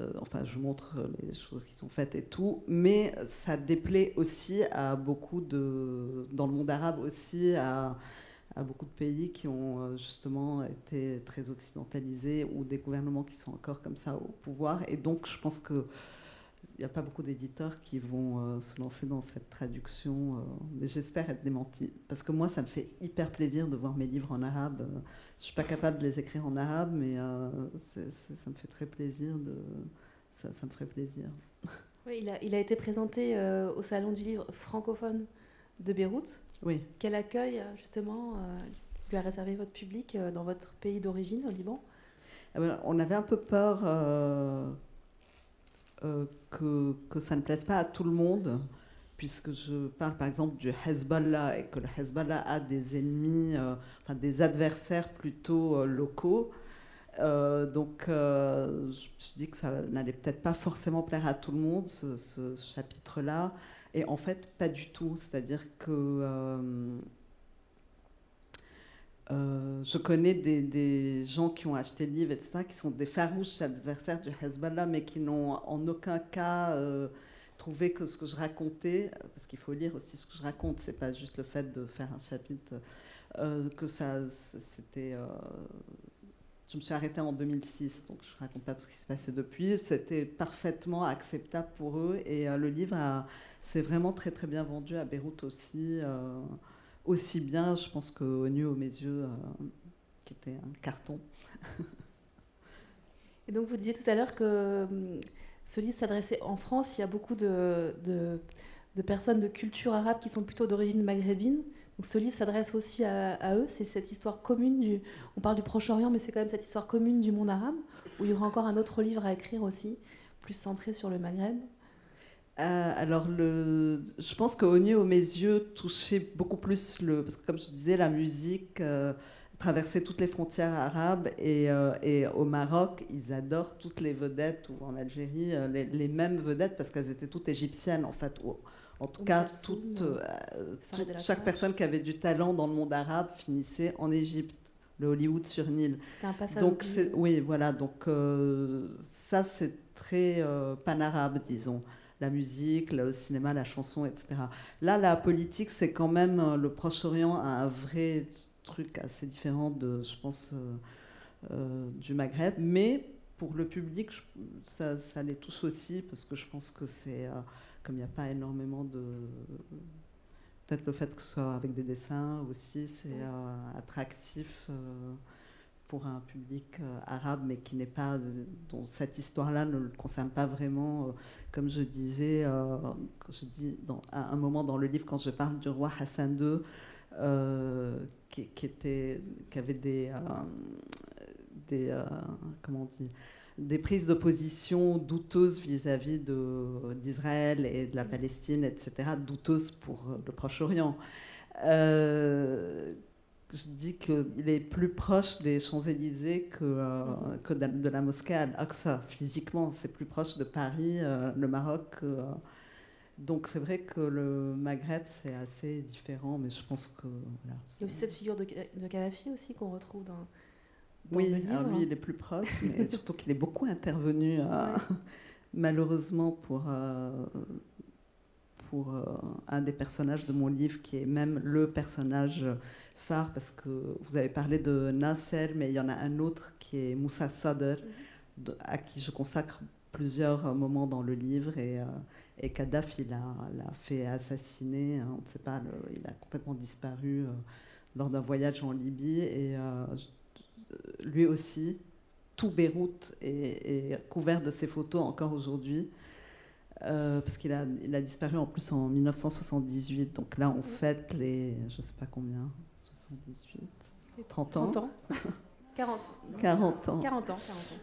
euh, enfin, je montre les choses qui sont faites et tout, mais ça déplaît aussi à beaucoup de, dans le monde arabe aussi, à, à beaucoup de pays qui ont justement été très occidentalisés ou des gouvernements qui sont encore comme ça au pouvoir. Et donc, je pense que n'y a pas beaucoup d'éditeurs qui vont euh, se lancer dans cette traduction, euh, mais j'espère être démentie. Parce que moi, ça me fait hyper plaisir de voir mes livres en arabe. Euh, Je ne suis pas capable de les écrire en arabe, mais ça me fait très plaisir. De... Ça, ça me ferait plaisir. Oui, il a, il a été présenté au Salon du livre francophone de Beyrouth. Oui. Quel accueil, justement, lui a réservé votre public dans votre pays d'origine, au Liban? Ah ben, On avait un peu peur euh, que, que ça ne plaise pas à tout le monde, puisque je parle par exemple du Hezbollah et que le Hezbollah a des ennemis, euh, enfin des adversaires plutôt euh, locaux. Euh, donc, euh, je me suis dit que ça n'allait peut-être pas forcément plaire à tout le monde, ce, chapitre-là. Et en fait, pas du tout. C'est-à-dire que euh, euh, je connais des, gens qui ont acheté le livre, etc., qui sont des farouches adversaires du Hezbollah, mais qui n'ont en aucun cas euh, trouvé que ce que je racontais, parce qu'il faut lire aussi ce que je raconte, c'est pas juste le fait de faire un chapitre, euh, que ça, c'était. je me suis arrêtée en 2006, donc je ne raconte pas tout ce qui s'est passé depuis. C'était parfaitement acceptable pour eux et le livre s'est vraiment très très bien vendu à Beyrouth aussi. Aussi bien, je pense, qu'au nu aux mes yeux, euh, qui était un carton. Et donc vous disiez tout à l'heure que hum, ce livre s'adressait en France, il y a beaucoup de personnes de culture arabe qui sont plutôt d'origine maghrébine. Donc ce livre s'adresse aussi à, à eux, c'est cette histoire commune du... On parle du Proche-Orient, mais c'est quand même cette histoire commune du monde arabe, où il y aura encore un autre livre à écrire aussi, plus centré sur le Maghreb. Euh, alors, le, je pense qu'au nu aux mes yeux touchait beaucoup plus le. Parce que, comme je disais, la musique euh, traversait toutes les frontières arabes. Et, euh, et au Maroc, ils adorent toutes les vedettes, ou en Algérie, les, les mêmes vedettes, parce qu'elles étaient toutes égyptiennes, en fait. ou- en tout cas, toute- chaque personne qui avait du talent dans le monde arabe finissait en Égypte, le Hollywood sur Nil. C'était un passage Donc, oui, voilà. Donc, euh, ça, c'est très euh, panarabe, disons. La musique, le cinéma, la chanson, etc. Là, la politique, c'est quand même. euh, Le Proche-Orient a un vrai truc assez différent de, je pense, euh, euh, du Maghreb. Mais pour le public, je- ça, ça les touche aussi, parce que je pense que c'est. euh, comme il n'y a pas énormément de. Peut-être le fait que ce soit avec des dessins aussi, c'est attractif. Euh, pour un public euh, arabe, mais qui n'est pas, dont cette histoire-là ne le concerne pas vraiment, euh, comme je disais, euh, je dis dans, à un moment dans le livre, quand je parle du roi Hassan II, euh, qui, était, qui avait des, euh, des euh, comment on des prises de position douteuses vis-à-vis d'Israël et de la Palestine, etc., douteuses pour euh, le Proche-Orient. Euh, je dis qu'il est plus proche des Champs-Élysées que, euh, que de, de la mosquée Al-Aqsa. Physiquement, c'est plus proche de Paris, euh, le Maroc. euh. donc c'est vrai que le Maghreb, c'est assez différent, mais je pense que... Voilà, Il y a aussi cette figure de, de Kadhafi aussi qu'on retrouve dans, dans oui, le livre. alors lui, il est plus proche, mais surtout qu'il est beaucoup intervenu, Ouais. malheureusement, pour, pour un des personnages de mon livre, qui est même le personnage parce que vous avez parlé de Nasser, mais il y en a un autre qui est Moussa Sadr, de- à qui je consacre plusieurs euh, moments dans le livre, et, euh, et Kadhafi l'a l'a fait assassiner, hein, on ne sait pas, le- il a complètement disparu euh, lors d'un voyage en Libye, et euh, lui aussi, tout Beyrouth est, est couvert de ses photos encore aujourd'hui. euh, parce qu'il a, il a disparu en plus en 1978. Donc là, on fête les, je sais pas combien, 78, 30 ans, 30 ans. 40, 40 ans. 40 ans. 40 ans.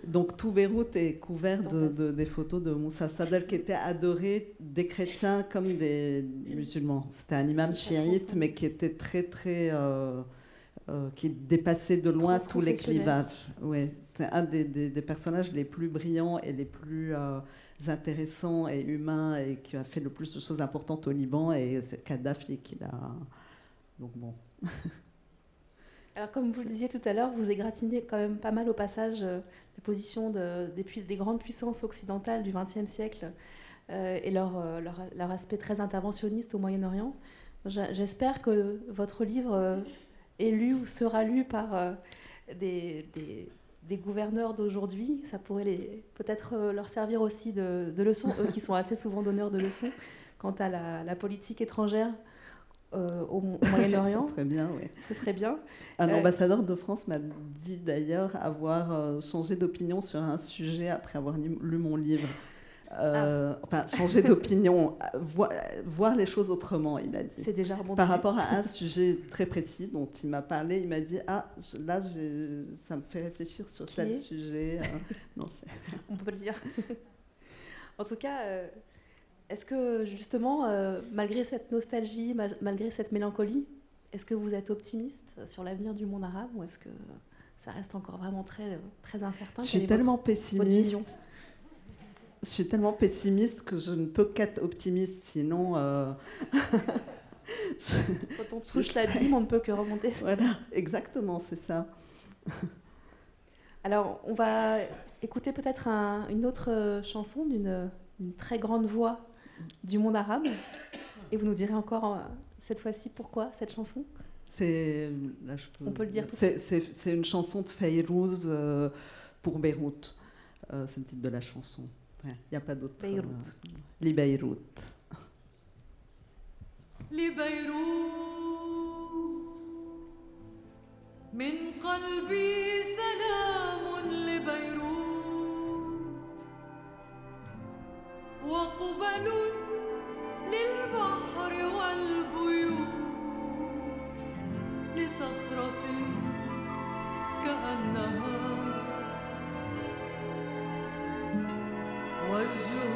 Donc tout Beyrouth est couvert de, des photos de Moussa Sadel qui était adoré des chrétiens comme des musulmans. C'était un imam chiite mais qui était très très euh, euh, qui dépassait de loin tous les clivages. Ouais, c'est un des, des- des personnages les plus brillants et les plus euh, intéressants et humains et qui a fait le plus de choses importantes au Liban et c'est Kadhafi qui l'a. Donc bon. Alors, comme vous le disiez tout à l'heure, vous égratignez quand même pas mal au passage euh, la position de- des, grandes puissances occidentales du XXe siècle euh, et leur, euh, leur, aspect très interventionniste au Moyen-Orient. J'espère que votre livre euh, est lu ou sera lu par des, gouverneurs d'aujourd'hui. Ça pourrait les- peut-être leur servir aussi de, leçon, eux qui sont assez souvent donneurs de leçons quant à la politique étrangère euh, au, Moyen-Orient. Ça serait bien, oui. Ce serait bien. Un Euh, ambassadeur de France m'a dit d'ailleurs avoir euh, changé d'opinion sur un sujet après avoir lu, lu mon livre. Euh, Enfin, changer d'opinion, voi- voir les choses autrement, il a dit. C'est déjà bon Par rapport à un sujet très précis dont il m'a parlé, il m'a dit Ah, je- là, ça me fait réfléchir sur Qui tel sujet. non, On peut pas le dire. en tout cas, est-ce que justement, euh, malgré cette nostalgie, malgré cette mélancolie, est-ce que vous êtes optimiste sur l'avenir du monde arabe ou est-ce que ça reste encore vraiment très, incertain? Je suis tellement pessimiste. Je suis tellement pessimiste que je ne peux qu'être optimiste, sinon. Euh, Quand on touche l'abîme, on ne peut que remonter. Voilà, exactement, c'est ça. Alors, on va écouter peut-être une autre euh, chanson d'une très grande voix du monde arabe. Et vous nous direz encore euh, cette fois-ci pourquoi cette chanson? C'est, On peut le dire tout C'est une chanson de Fayrouz euh, pour Beyrouth. Euh, c'est le titre de la chanson. Il n'y a pas d'autre. Beyrouth. Euh, les Beyrouth. Les Beyrouth. وقبل للبحر والبيوت لصخرة كأنها وجه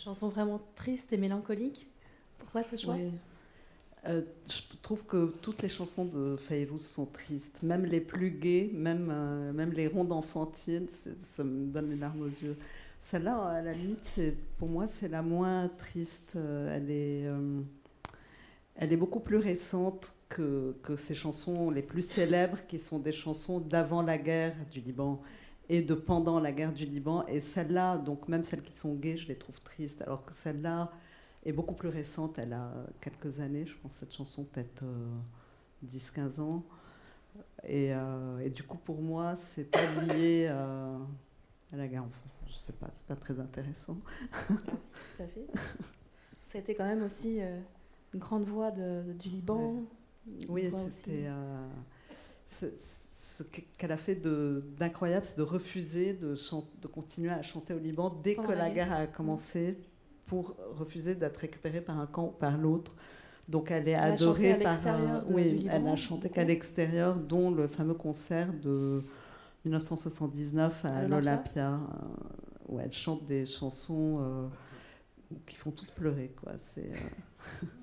chanson vraiment triste et mélancolique. Pourquoi ce choix? Euh, je trouve que toutes les chansons de Fayrouz sont tristes, même les plus gaies, même, euh, même les rondes enfantines, ça me donne les larmes aux yeux. Celle-là, à la limite, pour moi, c'est la moins triste. Euh, elle est. Elle est beaucoup plus récente que, que, ces chansons les plus célèbres qui sont des chansons d'avant la guerre du Liban et de pendant la guerre du Liban. Et celles-là, donc même celles qui sont gays, je les trouve tristes, alors que celle-là est beaucoup plus récente. Elle a quelques années, je pense, cette chanson, peut-être euh, 10-15 ans. Et, euh, et du coup, pour moi, c'est pas lié euh, à la guerre. Enfin, je sais pas, c'est pas très intéressant. Ah, si, tout à fait. Ça a été quand même aussi euh, une grande voix de- du Liban. Oui, c'était. Ce qu'elle a fait d'incroyable, c'est de refuser de, de continuer à chanter au Liban dès Pendant que la guerre. a commencé, pour refuser d'être récupérée par un camp ou par l'autre. Donc elle est Elle adorée à par. l'extérieur de- oui, Liban, elle a chanté qu'à l'extérieur, dont le fameux concert de 1979 À l'Olympia. euh, où elle chante des chansons euh, qui font toutes pleurer. Quoi. C'est, euh,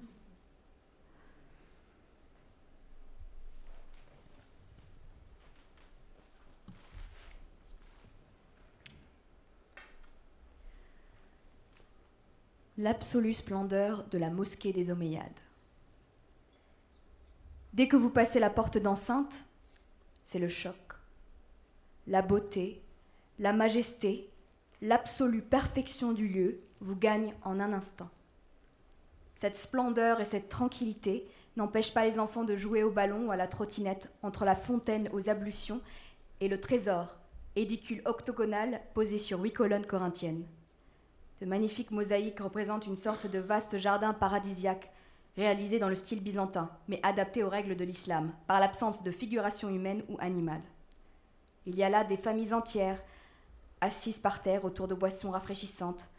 l'absolue splendeur de la mosquée des Omeyyades. Dès que vous passez la porte d'enceinte, c'est le choc. La beauté, la majesté, l'absolue perfection du lieu vous gagnent en un instant. Cette splendeur et cette tranquillité n'empêchent pas les enfants de jouer au ballon ou à la trottinette entre la fontaine aux ablutions et le trésor, édicule octogonal posé sur huit colonnes corinthiennes. De magnifiques mosaïques représentent une sorte de vaste jardin paradisiaque, réalisé dans le style byzantin, mais adapté aux règles de l'islam, par l'absence de figuration humaine ou animale. Il y a là des familles entières, assises par terre autour de boissons rafraîchissantes,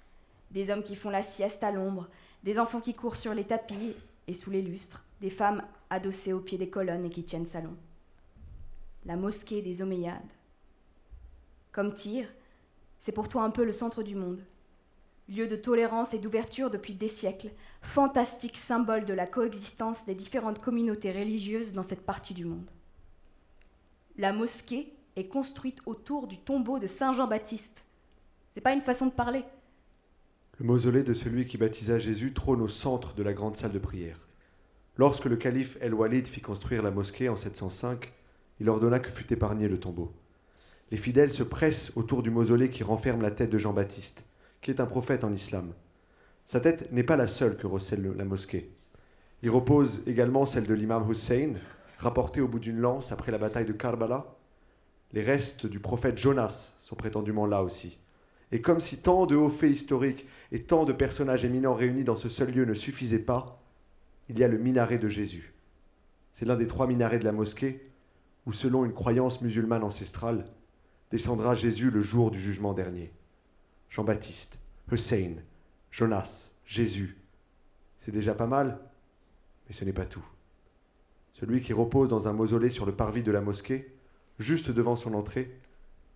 des hommes qui font la sieste à l'ombre, des enfants qui courent sur les tapis et sous les lustres, des femmes adossées au pied des colonnes et qui tiennent salon. La mosquée des Omeyyades. Comme Tyr, c'est pour toi un peu le centre du monde, lieu de tolérance et d'ouverture depuis des siècles, fantastique symbole de la coexistence des différentes communautés religieuses dans cette partie du monde. La mosquée est construite autour du tombeau de Saint Jean-Baptiste. C'est pas une façon de parler. Le mausolée de celui qui baptisa Jésus trône au centre de la grande salle de prière. Lorsque le calife El-Walid fit construire la mosquée en 705, il ordonna que fût épargné le tombeau. Les fidèles se pressent autour du mausolée qui renferme la tête de Jean-Baptiste, qui est un prophète en islam. Sa tête n'est pas la seule que recèle le- la mosquée. Il repose également celle de l'imam Hussein, rapportée au bout d'une lance après la bataille de Karbala. Les restes du prophète Jonas sont prétendument là aussi. Et comme si tant de hauts faits historiques et tant de personnages éminents réunis dans ce seul lieu ne suffisaient pas, il y a le minaret de Jésus. C'est l'un des trois minarets de la mosquée où, selon une croyance musulmane ancestrale, descendra Jésus le jour du jugement dernier. Jean-Baptiste, Hussein, Jonas, Jésus. C'est déjà pas mal, mais ce n'est pas tout. Celui qui repose dans un mausolée sur le parvis de la mosquée, juste devant son entrée,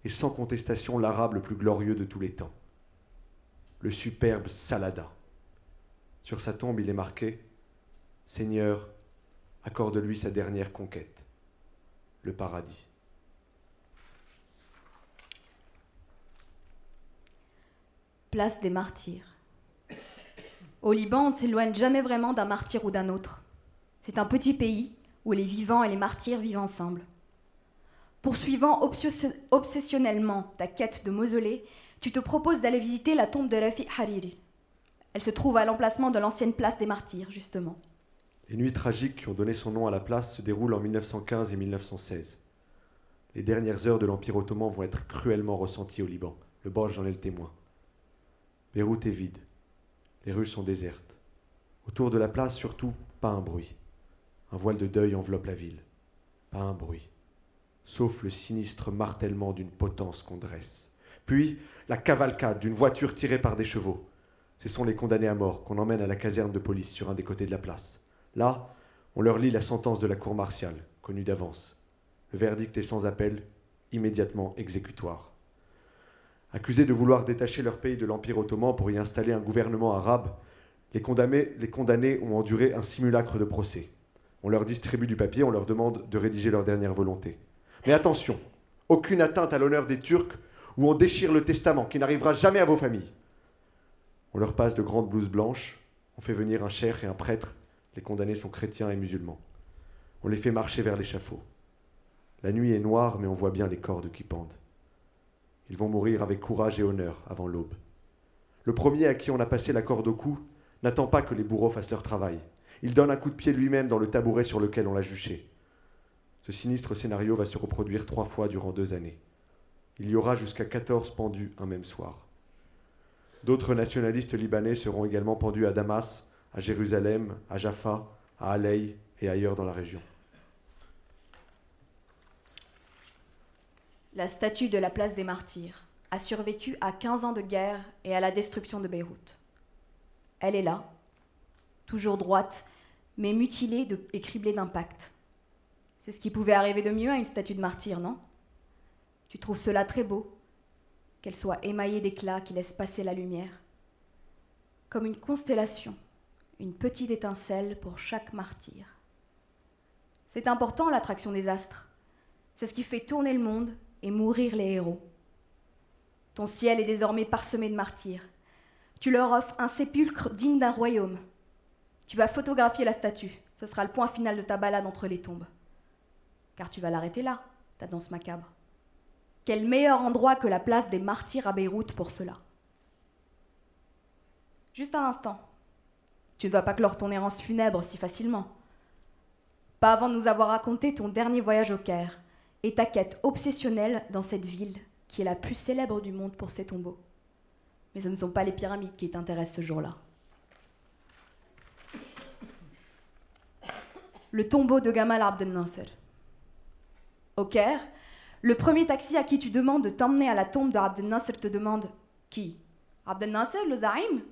est sans contestation l'arabe le plus glorieux de tous les temps. Le superbe Saladin. Sur sa tombe, il est marqué Seigneur, accorde-lui sa dernière conquête, le paradis. Place des martyrs. Au Liban, on ne s'éloigne jamais vraiment d'un martyr ou d'un autre. C'est un petit pays où les vivants et les martyrs vivent ensemble. Poursuivant obsession- obsessionnellement ta quête de mausolée, tu te proposes d'aller visiter la tombe de Rafi Hariri. Elle se trouve à l'emplacement de l'ancienne place des martyrs, justement. Les nuits tragiques qui ont donné son nom à la place se déroulent en 1915 et 1916. Les dernières heures de l'Empire ottoman vont être cruellement ressenties au Liban. Le Borge en est le témoin. Beyrouth est vide. Les rues sont désertes. Autour de la place, surtout, pas un bruit. Un voile de deuil enveloppe la ville. Pas un bruit. Sauf le sinistre martèlement d'une potence qu'on dresse. Puis, la cavalcade d'une voiture tirée par des chevaux. Ce sont les condamnés à mort qu'on emmène à la caserne de police sur un des côtés de la place. Là, on leur lit la sentence de la cour martiale, connue d'avance. Le verdict est sans appel, immédiatement exécutoire. Accusés de vouloir détacher leur pays de l'Empire ottoman pour y installer un gouvernement arabe, Les condamnés, ont enduré un simulacre de procès. On leur distribue du papier, on leur demande de rédiger leur dernière volonté. Mais attention, aucune atteinte à l'honneur des Turcs ou on déchire le testament qui n'arrivera jamais à vos familles. On leur passe de grandes blouses blanches, on fait venir un cher et un prêtre, les condamnés sont chrétiens et musulmans. On les fait marcher vers l'échafaud. La nuit est noire, mais on voit bien les cordes qui pendent. Ils vont mourir avec courage et honneur avant l'aube. Le premier à qui on a passé la corde au cou n'attend pas que les bourreaux fassent leur travail. Il donne un coup de pied lui-même dans le tabouret sur lequel on l'a juché. Ce sinistre scénario va se reproduire trois fois durant deux années. Il y aura jusqu'à 14 pendus un même soir. D'autres nationalistes libanais seront également pendus à Damas, à Jérusalem, à Jaffa, à Aley et ailleurs dans la région. La statue de la place des martyrs a survécu à 15 ans de guerre et à la destruction de Beyrouth. Elle est là, toujours droite, mais mutilée et criblée d'impact. C'est ce qui pouvait arriver de mieux à une statue de martyr, non? Tu trouves cela très beau, qu'elle soit émaillée d'éclats qui laissent passer la lumière. Comme une constellation, une petite étincelle pour chaque martyr. C'est important l'attraction des astres. C'est ce qui fait tourner le monde et mourir les héros. Ton ciel est désormais parsemé de martyrs. Tu leur offres un sépulcre digne d'un royaume. Tu vas photographier la statue. Ce sera le point final de ta balade entre les tombes. Car tu vas l'arrêter là, ta danse macabre. Quel meilleur endroit que la place des martyrs à Beyrouth pour cela? Juste un instant. Tu ne vas pas clore ton errance funèbre si facilement. Pas avant de nous avoir raconté ton dernier voyage au Caire et ta quête obsessionnelle dans cette ville qui est la plus célèbre du monde pour ses tombeaux. Mais ce ne sont pas les pyramides qui t'intéressent ce jour-là. Le tombeau de Gamal Abdel Nasser. Au Caire, le premier taxi à qui tu demandes de t'emmener à la tombe de Abdel Nasser te demande Qui? Abdel Nasser, le Zaïm?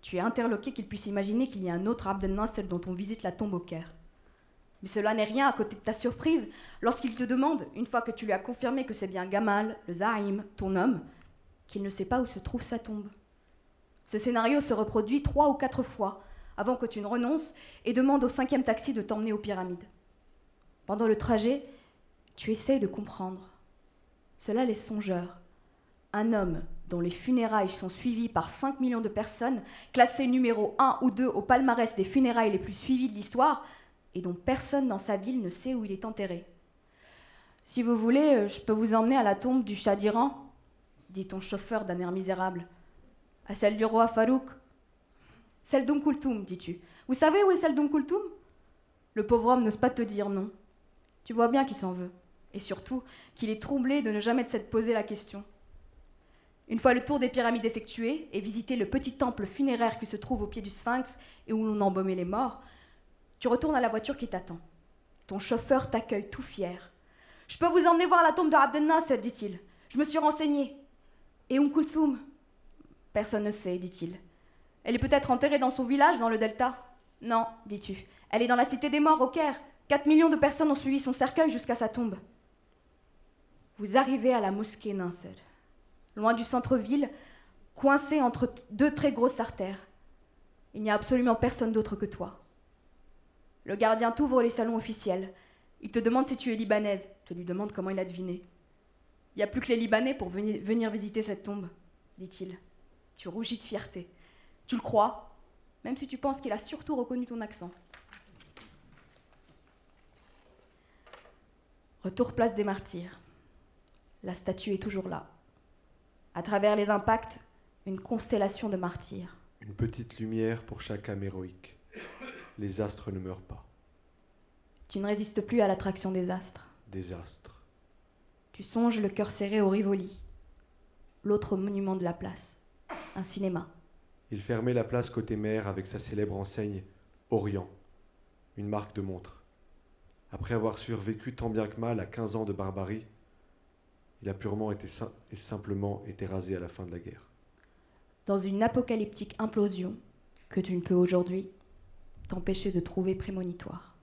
Tu es interloqué qu'il puisse imaginer qu'il y a un autre Abdel Nasser dont on visite la tombe au Caire. Mais cela n'est rien à côté de ta surprise lorsqu'il te demande, une fois que tu lui as confirmé que c'est bien Gamal, le Zaïm, ton homme, qu'il ne sait pas où se trouve sa tombe. Ce scénario se reproduit trois ou quatre fois avant que tu ne renonces et demandes au cinquième taxi de t'emmener aux pyramides. Pendant le trajet, tu essaies de comprendre. Cela laisse songeur. Un homme dont les funérailles sont suivies par 5 millions de personnes, classé numéro 1 ou 2 au palmarès des funérailles les plus suivies de l'histoire, et dont personne dans sa ville ne sait où il est enterré. Si vous voulez, euh, je peux vous emmener à la tombe du Shah d'Iran, dit ton chauffeur d'un air misérable. À celle du roi Farouk. Celle d'Oum Kulthum, dis-tu. Vous savez où est celle d'Oum Kulthum Le pauvre homme n'ose pas te dire non. Tu vois bien qu'il s'en veut. Et surtout, qu'il est troublé de ne jamais s'être posé la question. Une fois le tour des pyramides effectué et visité le petit temple funéraire qui se trouve au pied du sphinx et où l'on embaumait les morts, tu retournes à la voiture qui t'attend. Ton chauffeur t'accueille tout fier. Je peux vous emmener voir la tombe de Abdel Nasser, dit-il. Je me suis renseigné. Et Umm Kulthum Personne ne sait, dit-il. Elle est peut-être enterrée dans son village, dans le delta Non, dis-tu. Elle est dans la cité des morts, au Caire. 4 millions de personnes ont suivi son cercueil jusqu'à sa tombe. Vous arrivez à la mosquée Nasser, loin du centre-ville, coincé entre deux très grosses artères. Il n'y a absolument personne d'autre que toi. Le gardien t'ouvre les salons officiels. Il te demande si tu es libanaise. Tu lui demandes comment il a deviné. Il n'y a plus que les Libanais pour venir, venir visiter cette tombe, dit-il. Tu rougis de fierté. Tu le crois, même si tu penses qu'il a surtout reconnu ton accent. Retour place des martyrs. La statue est toujours là. À travers les impacts, une constellation de martyrs. Une petite lumière pour chaque âme héroïque. Les astres ne meurent pas. Tu ne résistes plus à l'attraction des astres. Des astres. Tu songes le cœur serré au Rivoli, l'autre monument de la place, un cinéma. Il fermait la place côté mer avec sa célèbre enseigne Orient, une marque de montre. Après avoir survécu tant bien que mal à 15 ans de barbarie, il a purement été sim- et simplement été rasé à la fin de la guerre. Dans une apocalyptique implosion que tu ne peux aujourd'hui t'empêcher de trouver prémonitoire.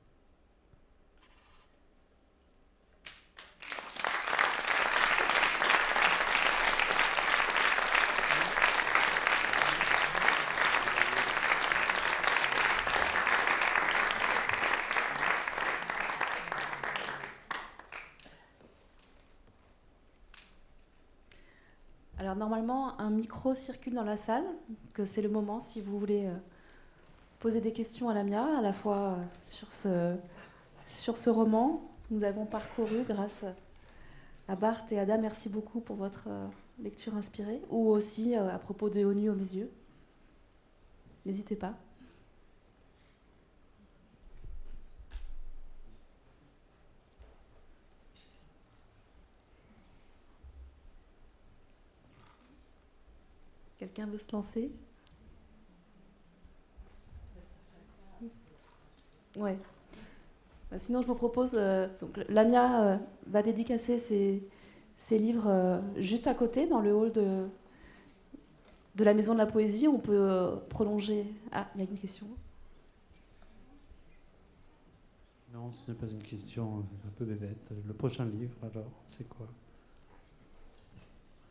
Alors normalement, un micro circule dans la salle, que c'est le moment si vous voulez euh, poser des questions à Lamia, à la fois euh, sur ce, sur ce roman que nous avons parcouru grâce à Bart et Ada. Merci beaucoup pour votre euh, lecture inspirée, ou aussi euh, à propos de ONU aux mes yeux. N'hésitez pas. Quelqu'un veut se lancer? Ouais. Bah, Sinon, je vous propose. euh, donc, Lamia euh, va dédicacer ses, ses livres euh, juste à côté, dans le hall de, de la Maison de la Poésie. On peut euh, prolonger. Ah, il y a une question. Non, ce n'est pas une question, c'est un peu bébête. Le prochain livre, alors, c'est quoi?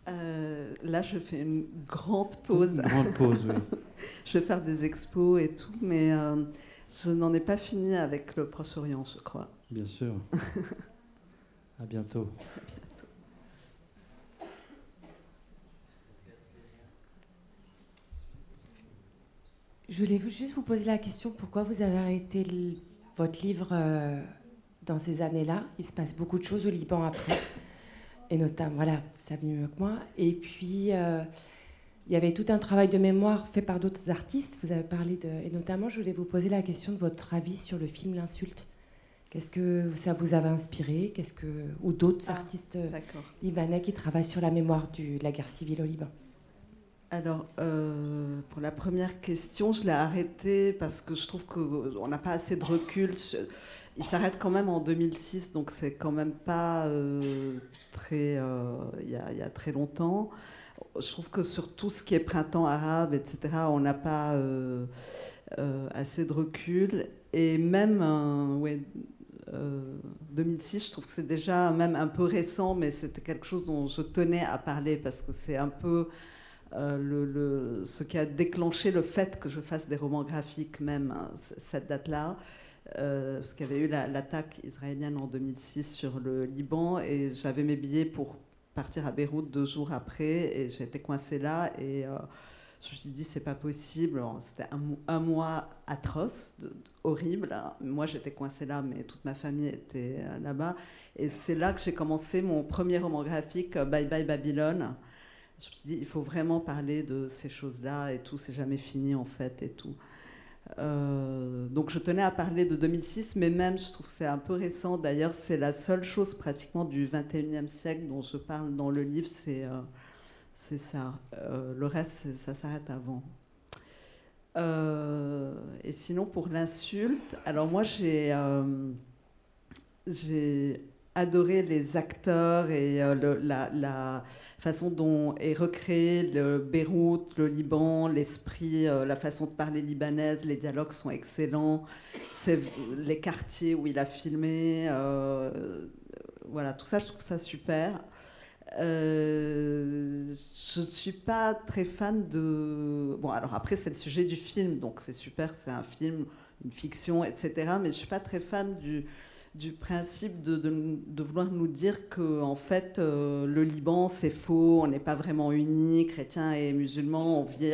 Euh, là, je fais une grande pause. Une grande pause, oui. je vais faire des expos et tout, mais euh, je n'en ai pas fini avec le Proche-Orient, je crois. Bien sûr. à bientôt. Je voulais juste vous poser la question pourquoi vous avez arrêté le- votre livre euh, dans ces années-là? Il se passe beaucoup de choses au Liban après, et notamment, voilà, vous savez mieux que moi. Et puis, euh, il y avait tout un travail de mémoire fait par d'autres artistes. Vous avez parlé de, et notamment, je voulais vous poser la question de votre avis sur le film L'insulte. Qu'est-ce que ça vous avait inspiré? Qu'est-ce que ou d'autres Ah, artistes euh, libanais qui travaillent sur la mémoire du- de la guerre civile au Liban? Alors, euh, pour la première question, je l'ai arrêté parce que je trouve qu'on n'a pas assez de recul. Il s'arrête quand même en 2006, donc c'est quand même pas euh, très. euh, y, il y a très longtemps. Je trouve que sur tout ce qui est printemps arabe, etc., on n'a pas euh, euh, assez de recul. Et même, euh, ouais, euh, 2006, je trouve que c'est déjà même un peu récent, mais c'était quelque chose dont je tenais à parler parce que c'est un peu ce qui a déclenché le fait que je fasse des romans graphiques, même hein, cette date-là. Parce qu'il y avait eu la- l'attaque israélienne en 2006 sur le Liban et j'avais mes billets pour partir à Beyrouth deux jours après et j'étais coincée là et euh, je me suis dit c'est pas possible. C'était un, mo- un mois atroce, horrible. hein. Moi j'étais coincée là mais toute ma famille était euh, là-bas et c'est là que j'ai commencé mon premier roman graphique euh, Bye Bye Babylone. Je me suis dit, il faut vraiment parler de ces choses-là et tout, c'est jamais fini en fait et tout. Euh, donc je tenais à parler de 2006, mais même je trouve que c'est un peu récent. D'ailleurs, c'est la seule chose pratiquement du 21e siècle dont je parle dans le livre, c'est euh, ça. Euh, le reste, ça s'arrête avant. Euh, et sinon, pour l'insulte, alors moi j'ai adoré les acteurs et la façon dont est recréé le Beyrouth, le Liban, l'esprit, euh, la façon de parler libanaise, les dialogues sont excellents. C'est les quartiers où il a filmé, euh, voilà, tout ça, je trouve ça super. Euh, je ne suis pas très fan de. Bon, alors après, c'est le sujet du film, donc c'est super, c'est un film, une fiction, etc. Mais je ne suis pas très fan du, du principe de, vouloir nous dire que en fait euh, le Liban c'est faux, on n'est pas vraiment unis, chrétiens et musulmans, on vit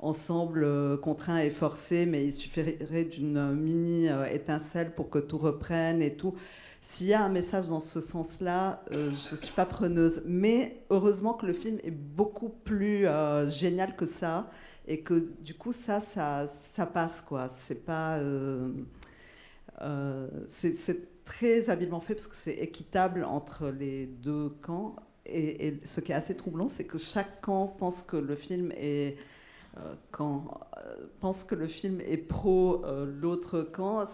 ensemble euh, contraints et forcés, mais il suffirait d'une mini euh, étincelle pour que tout reprenne et tout. S'il y a un message dans ce sens-là, je ne suis pas preneuse. Mais heureusement que le film est beaucoup plus génial que ça. Et que du coup, ça, ça, ça passe, quoi. C'est pas. Euh, c'est très habilement fait parce que c'est équitable entre les deux camps. Et, ce qui est assez troublant, c'est que chaque camp pense que le film est euh, euh, pro l'autre camp,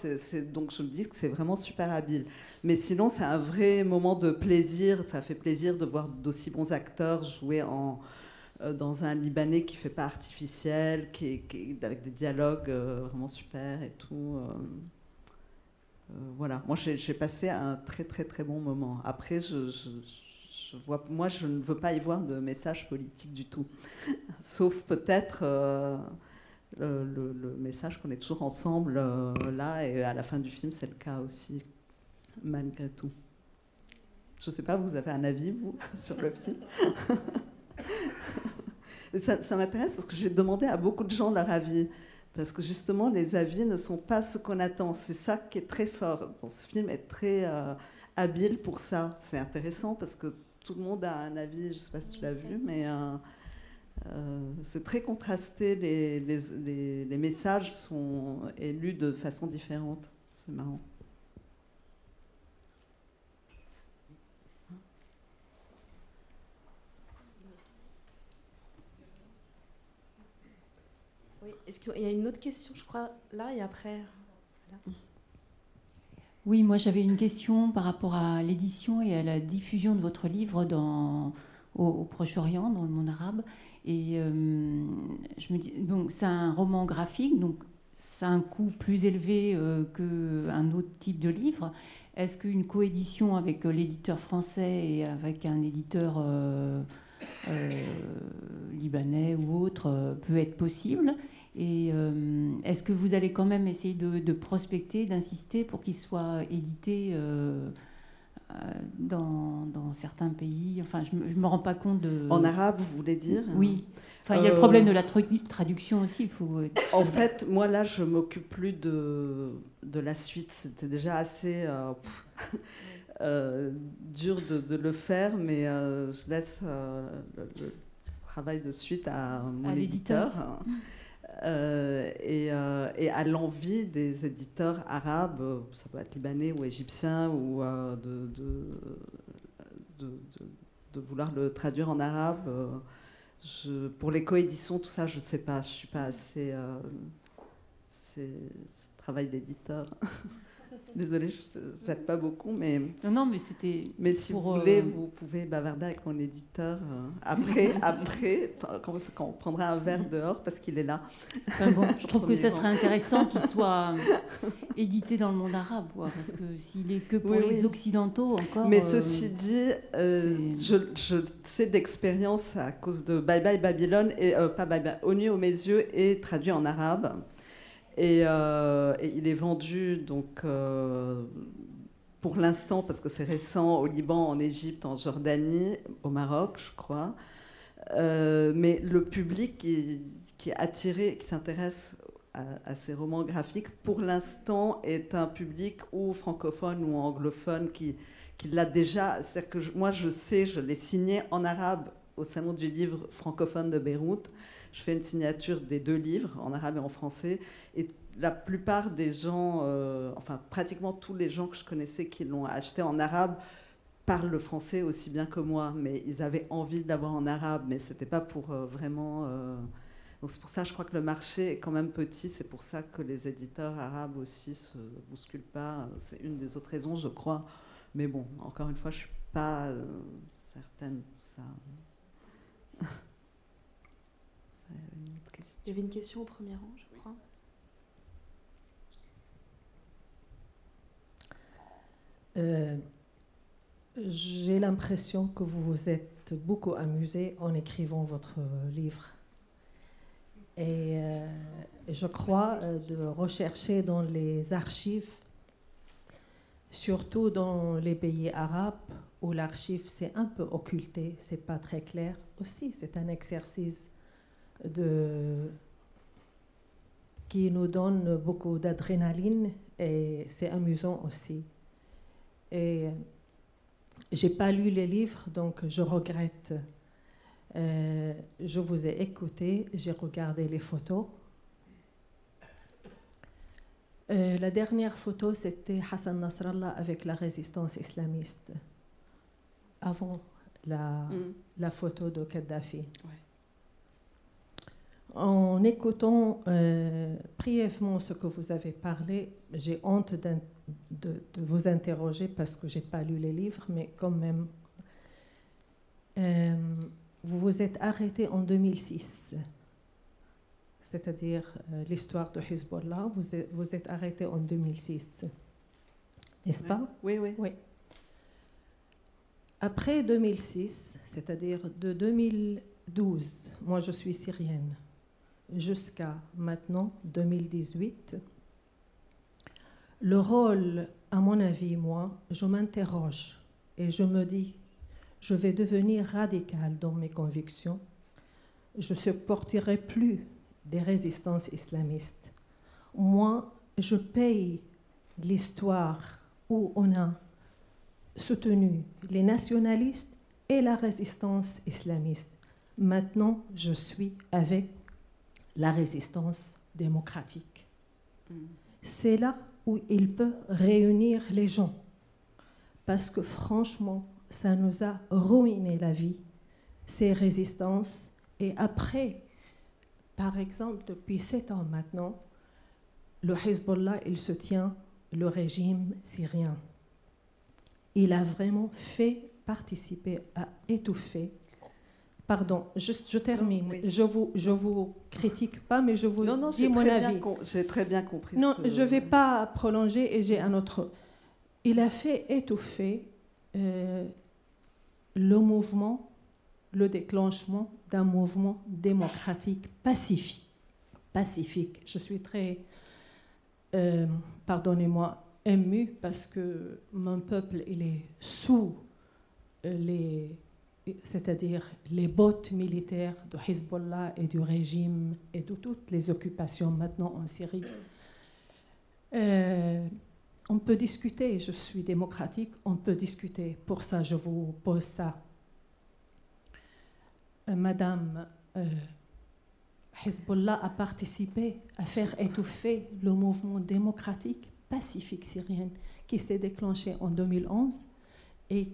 donc je me dis que c'est vraiment super habile. Mais sinon, c'est un vrai moment de plaisir. Ça fait plaisir de voir d'aussi bons acteurs jouer dans un Libanais qui fait pas artificiel, avec des dialogues vraiment super et tout. Euh. Voilà, moi j'ai passé un très très très bon moment. Après, je, moi je ne veux pas y voir de message politique du tout, sauf peut-être euh, le, message qu'on est toujours ensemble euh, là et à la fin du film c'est le cas aussi, malgré tout. Je ne sais pas, vous avez un avis vous sur le film? Ça, ça m'intéresse parce que j'ai demandé à beaucoup de gens leur avis. Parce que justement, les avis ne sont pas ce qu'on attend. C'est ça qui est très fort. Ce film est très euh, habile pour ça. C'est intéressant parce que tout le monde a un avis. Je ne sais pas si tu l'as vu, mais euh, euh, c'est très contrasté. Les- les messages sont élus de façon différente. C'est marrant. Qu'il y a une autre question, je crois, là et après? Oui, moi j'avais une question par rapport à l'édition et à la diffusion de votre livre au, Proche-Orient, dans le monde arabe. Euh, c'est un roman graphique, donc ça a un coût plus élevé euh, qu'un autre type de livre. Est-ce qu'une coédition avec euh, l'éditeur français et avec un éditeur libanais ou autre peut être possible? Et euh, est-ce que vous allez quand même essayer de, de prospecter, d'insister pour qu'il soit édité euh, euh, dans, dans certains pays? Enfin, je ne me, rends pas compte de... En arabe, vous voulez dire? Oui. Enfin, il y a le problème de la tra- traduction aussi. Il faut... En fait, moi là, je m'occupe plus de, de la suite. C'était déjà assez dur de, de le faire, mais je laisse le, le travail de suite à mon À éditeur. Euh, et, euh, et à l'envie des éditeurs arabes, euh, ça peut être libanais ou égyptien, ou de, vouloir le traduire en arabe. pour les coéditions, tout ça, je ne sais pas. Je ne suis pas assez. c'est travail d'éditeur. Désolée, je ne sais pas beaucoup, mais, Non, non, mais c'était... mais si Pour, vous voulez, euh, vous pouvez bavarder avec mon éditeur euh, après, après quand, quand on prendra un verre dehors, parce qu'il est là. Enfin, bon, je trouve que ça serait intéressant qu'il soit édité dans le monde arabe, quoi, parce que s'il est que pour Oui, les oui. occidentaux encore... Mais euh, ceci dit, je, je sais d'expérience à cause de Bye Bye Babylone, et, pas Bye Bye, Au nu aux mes yeux est traduit en arabe. Et, euh, et il est vendu donc euh, pour l'instant, parce que c'est récent, au Liban, en Égypte, en Jordanie, au Maroc, je crois. Euh, mais le public qui, est attiré, qui s'intéresse à, ces romans graphiques, pour l'instant, est un public ou francophone ou anglophone qui, qui l'a déjà. C'est-à-dire que moi, je sais, je l'ai signé en arabe au Salon du livre francophone de Beyrouth. Je fais une signature des deux livres, en arabe et en français. Et la plupart des gens, euh, enfin pratiquement tous les gens que je connaissais qui l'ont acheté en arabe, parlent le français aussi bien que moi. Mais ils avaient envie d'avoir en arabe, mais c'était pas pour euh, vraiment. euh, Donc c'est pour ça, je crois que le marché est quand même petit. C'est pour ça que les éditeurs arabes aussi se bousculent pas. C'est une des autres raisons, je crois. Mais bon, encore une fois, je suis pas certaine de ça. Euh, une question. Il y avait une question au premier rang, je crois. Euh, J'ai l'impression que vous vous êtes beaucoup amusé en écrivant votre livre. Et euh, je crois euh, de rechercher dans les archives, surtout dans les pays arabes où l'archive s'est un peu occulté, c'est pas très clair. Aussi, c'est un exercice de qui nous donne beaucoup d'adrénaline et c'est amusant aussi. Et j'ai pas lu les livres, donc je regrette. Euh, je vous ai écouté, j'ai regardé les photos. Euh, la dernière photo, c'était Hassan Nasrallah avec la résistance islamiste, avant la, Mm. la photo de Kadhafi. En écoutant euh, brièvement ce que vous avez parlé, j'ai honte de, de vous interroger parce que j'ai pas lu les livres, mais quand même, euh, vous vous êtes arrêté en 2006, c'est-à-dire euh, l'histoire de Hezbollah, vous êtes, vous êtes arrêté en 2006, n'est-ce pas? Oui, oui. Oui. Après 2006, c'est-à-dire de 2012, moi je suis syrienne, jusqu'à maintenant, 2018, le rôle, à mon avis, moi, je m'interroge et je me dis, je vais devenir radical dans mes convictions. Je ne supporterai plus des résistances islamistes. Moi, je paye l'histoire où on a soutenu les nationalistes et la résistance islamiste. Maintenant, je suis avec la résistance démocratique. C'est là où il peut réunir les gens. Parce que franchement, ça nous a ruiné la vie, ces résistances. Et après, par exemple, depuis sept ans maintenant, le Hezbollah, il se tient le régime syrien. Il a vraiment fait participer à étouffer. Pardon, juste, je termine. oui. Je vous, je vous critique pas, mais je vous Non, non, dis mon très, avis. j'ai très bien compris. Non, que- je ne vais pas prolonger et j'ai un autre. Il a fait étouffer euh, le mouvement, le déclenchement d'un mouvement démocratique pacifique. Pacifique. Je suis très, euh, pardonnez-moi, émue parce que mon peuple, il est sous euh, les, c'est-à-dire les bottes militaires de Hezbollah et du régime et de toutes les occupations maintenant en Syrie. Euh, on peut discuter, je suis démocratique, on peut discuter. Pour ça, je vous pose ça. Euh, Madame, euh, Hezbollah a participé à faire étouffer le mouvement démocratique pacifique syrien qui s'est déclenché en 2011 et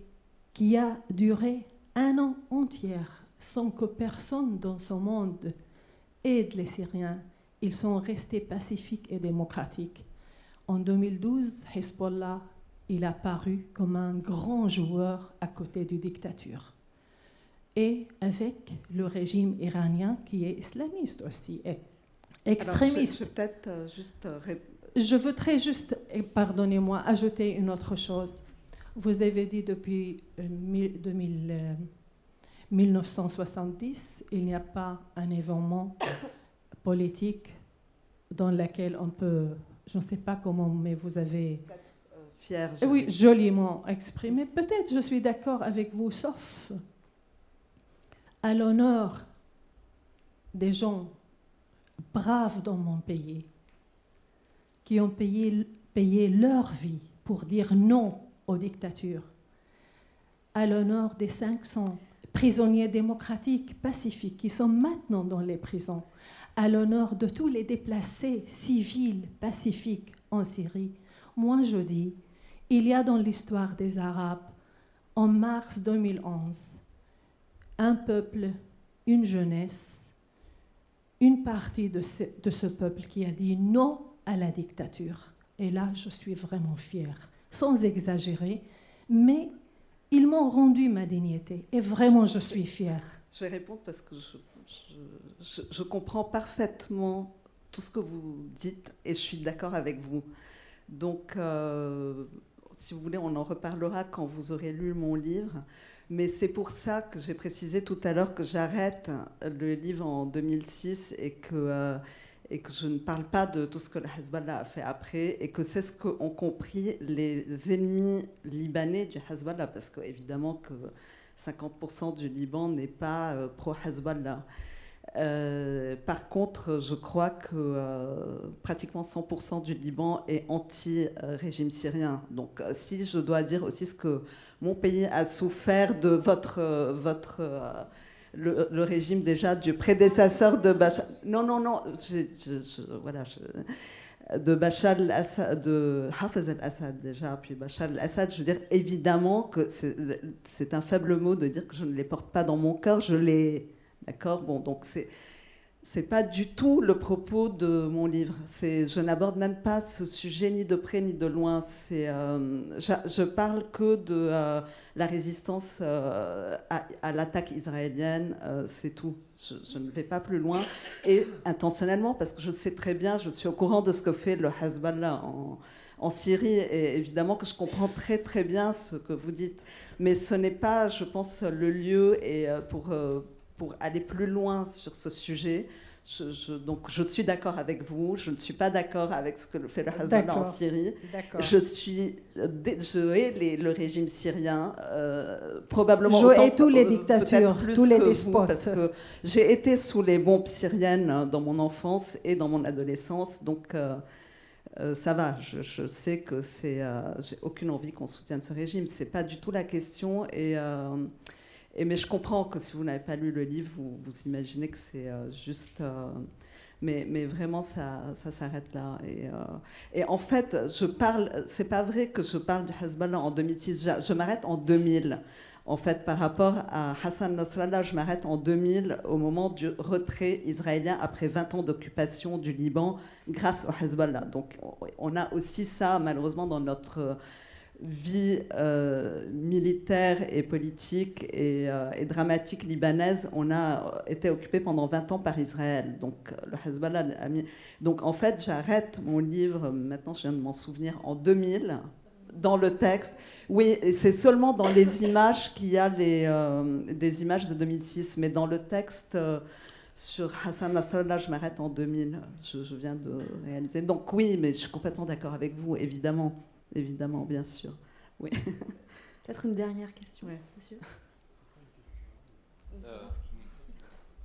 qui a duré un an entier sans que personne dans ce monde aide les Syriens. Ils sont restés pacifiques et démocratiques. En 2012, Hezbollah, il a paru comme un grand joueur à côté du dictature. Et avec le régime iranien qui est islamiste aussi, et Alors, je- extrémiste. Je, peut-être euh, juste euh, ré- Je voudrais juste, et pardonnez-moi, ajouter une autre chose. Vous avez dit depuis euh, mille- 2000, euh, 1970, il n'y a pas un événement politique dans lequel on peut, je ne sais pas comment, mais vous avez, euh, fier. Eh oui, joliment exprimé. Peut-être je suis d'accord avec vous, sauf à l'honneur des gens braves dans mon pays qui ont payé, payé leur vie pour dire non aux dictatures, à l'honneur des 500 prisonniers démocratiques pacifiques qui sont maintenant dans les prisons, à l'honneur de tous les déplacés civils pacifiques en Syrie. Moi, je dis, il y a dans l'histoire des Arabes, en mars 2011, un peuple, une jeunesse, une partie de ce, de peuple qui a dit non à la dictature. Et là, je suis vraiment fière, sans exagérer, mais ils m'ont rendu ma dignité. Et vraiment, je suis fière. Je vais répondre parce que je, comprends parfaitement tout ce que vous dites et je suis d'accord avec vous. Donc, euh, si vous voulez, on en reparlera quand vous aurez lu mon livre. Mais c'est pour ça que j'ai précisé tout à l'heure que j'arrête le livre en 2006 et que, euh, et que je ne parle pas de tout ce que le Hezbollah a fait après et que c'est ce qu'ont compris les ennemis libanais du Hezbollah. Parce qu'évidemment que 50% du Liban n'est pas euh, pro-Hezbollah. Euh, par contre, je crois que euh, pratiquement 100% du Liban est anti-régime syrien. Donc, si je dois dire aussi ce que mon pays a souffert de votre, votre le, régime déjà du prédécesseur de Bachar. Non, non, non. voilà. de Bachar al-Assad, de Hafez al-Assad déjà, puis Bachar al-Assad, je veux dire évidemment que c'est c'est un faible mot de dire que je ne les porte pas dans mon cœur, je les. D'accord Bon, donc c'est. C'est pas du tout le propos de mon livre. Je n'aborde même pas ce sujet ni de près ni de loin. Euh, je, je parle que de euh, la résistance euh, à, l'attaque israélienne. c'est tout. Je, ne vais pas plus loin et intentionnellement parce que je sais très bien, je suis au courant de ce que fait le Hezbollah en, en Syrie et évidemment que je comprends très très bien ce que vous dites. Mais ce n'est pas, je pense, le lieu et pour pour aller plus loin sur ce sujet, Je, je- donc je suis d'accord avec vous, je ne suis pas d'accord avec ce que fait le Hezbollah en. Syrie. Je suis, euh, je hais les- le régime syrien, euh, probablement Je autant hais tous les dictatures, tous les despotes. parce que j'ai été sous les bombes syriennes euh, dans mon enfance et dans mon adolescence, donc euh, euh, ça va. Je, je sais que c'est, j'ai aucune envie qu'on soutienne ce régime. C'est pas du tout la question et mais je comprends que si vous n'avez pas lu le livre, vous, imaginez que c'est euh, juste. euh, mais, vraiment, ça, s'arrête là. Et, euh, et en fait, je parle. C'est pas vrai que je parle du Hezbollah en 2006. Je, je m'arrête en 2000. En fait, par rapport à Hassan Nasrallah, je m'arrête en 2000 au moment du retrait israélien après 20 ans d'occupation du Liban grâce au Hezbollah. Donc, on a aussi ça, malheureusement, dans notre vie euh, militaire et politique et, euh, et dramatique libanaise, on a été occupé pendant 20 ans par Israël. Donc le Hezbollah a mis... Donc en fait, j'arrête mon livre, maintenant je viens de m'en souvenir, en 2000, dans le texte. Oui, et c'est seulement dans les images qu'il y a les, euh, des images de 2006, mais dans le texte... euh, sur Hassan Nasrallah, je m'arrête en 2000. Je, je viens de réaliser. Donc oui, mais je suis complètement d'accord avec vous, évidemment. Évidemment, bien sûr. Oui. Peut-être une dernière question, Ouais. monsieur.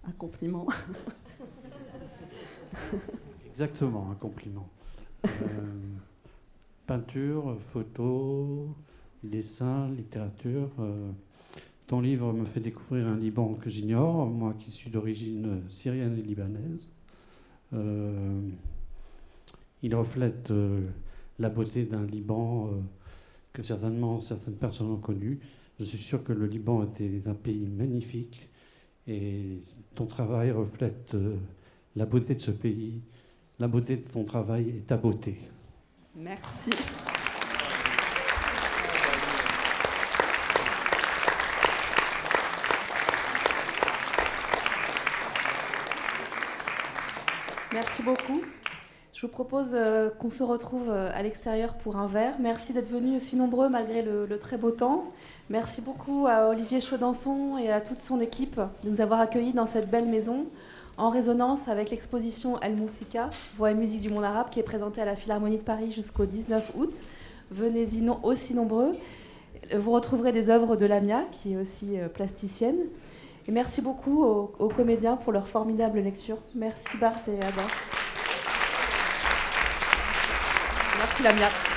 Un compliment. Exactement, un compliment. Euh, peinture, photo, dessin, littérature. euh, ton livre me fait découvrir un Liban que j'ignore, moi qui suis d'origine syrienne et libanaise. Euh, il reflète euh, la beauté d'un Liban euh, que certainement certaines personnes ont connu. Je suis sûr que le Liban était un pays magnifique et ton travail reflète euh, la beauté de ce pays, la beauté de ton travail et ta beauté. Merci. Merci beaucoup. Je vous propose euh, qu'on se retrouve euh, à l'extérieur pour un verre. Merci d'être venus aussi nombreux malgré le, très beau temps. Merci beaucoup à Olivier Chaudançon et à toute son équipe de nous avoir accueillis dans cette belle maison en résonance avec l'exposition El Moussika, Voix et musique du monde arabe, qui est présentée à la Philharmonie de Paris jusqu'au 19 août. Venez-y non- aussi nombreux. Vous retrouverez des œuvres de Lamia, qui est aussi euh, plasticienne. Et merci beaucoup aux, comédiens pour leur formidable lecture. Merci Bart et Ada. Merci Lamia.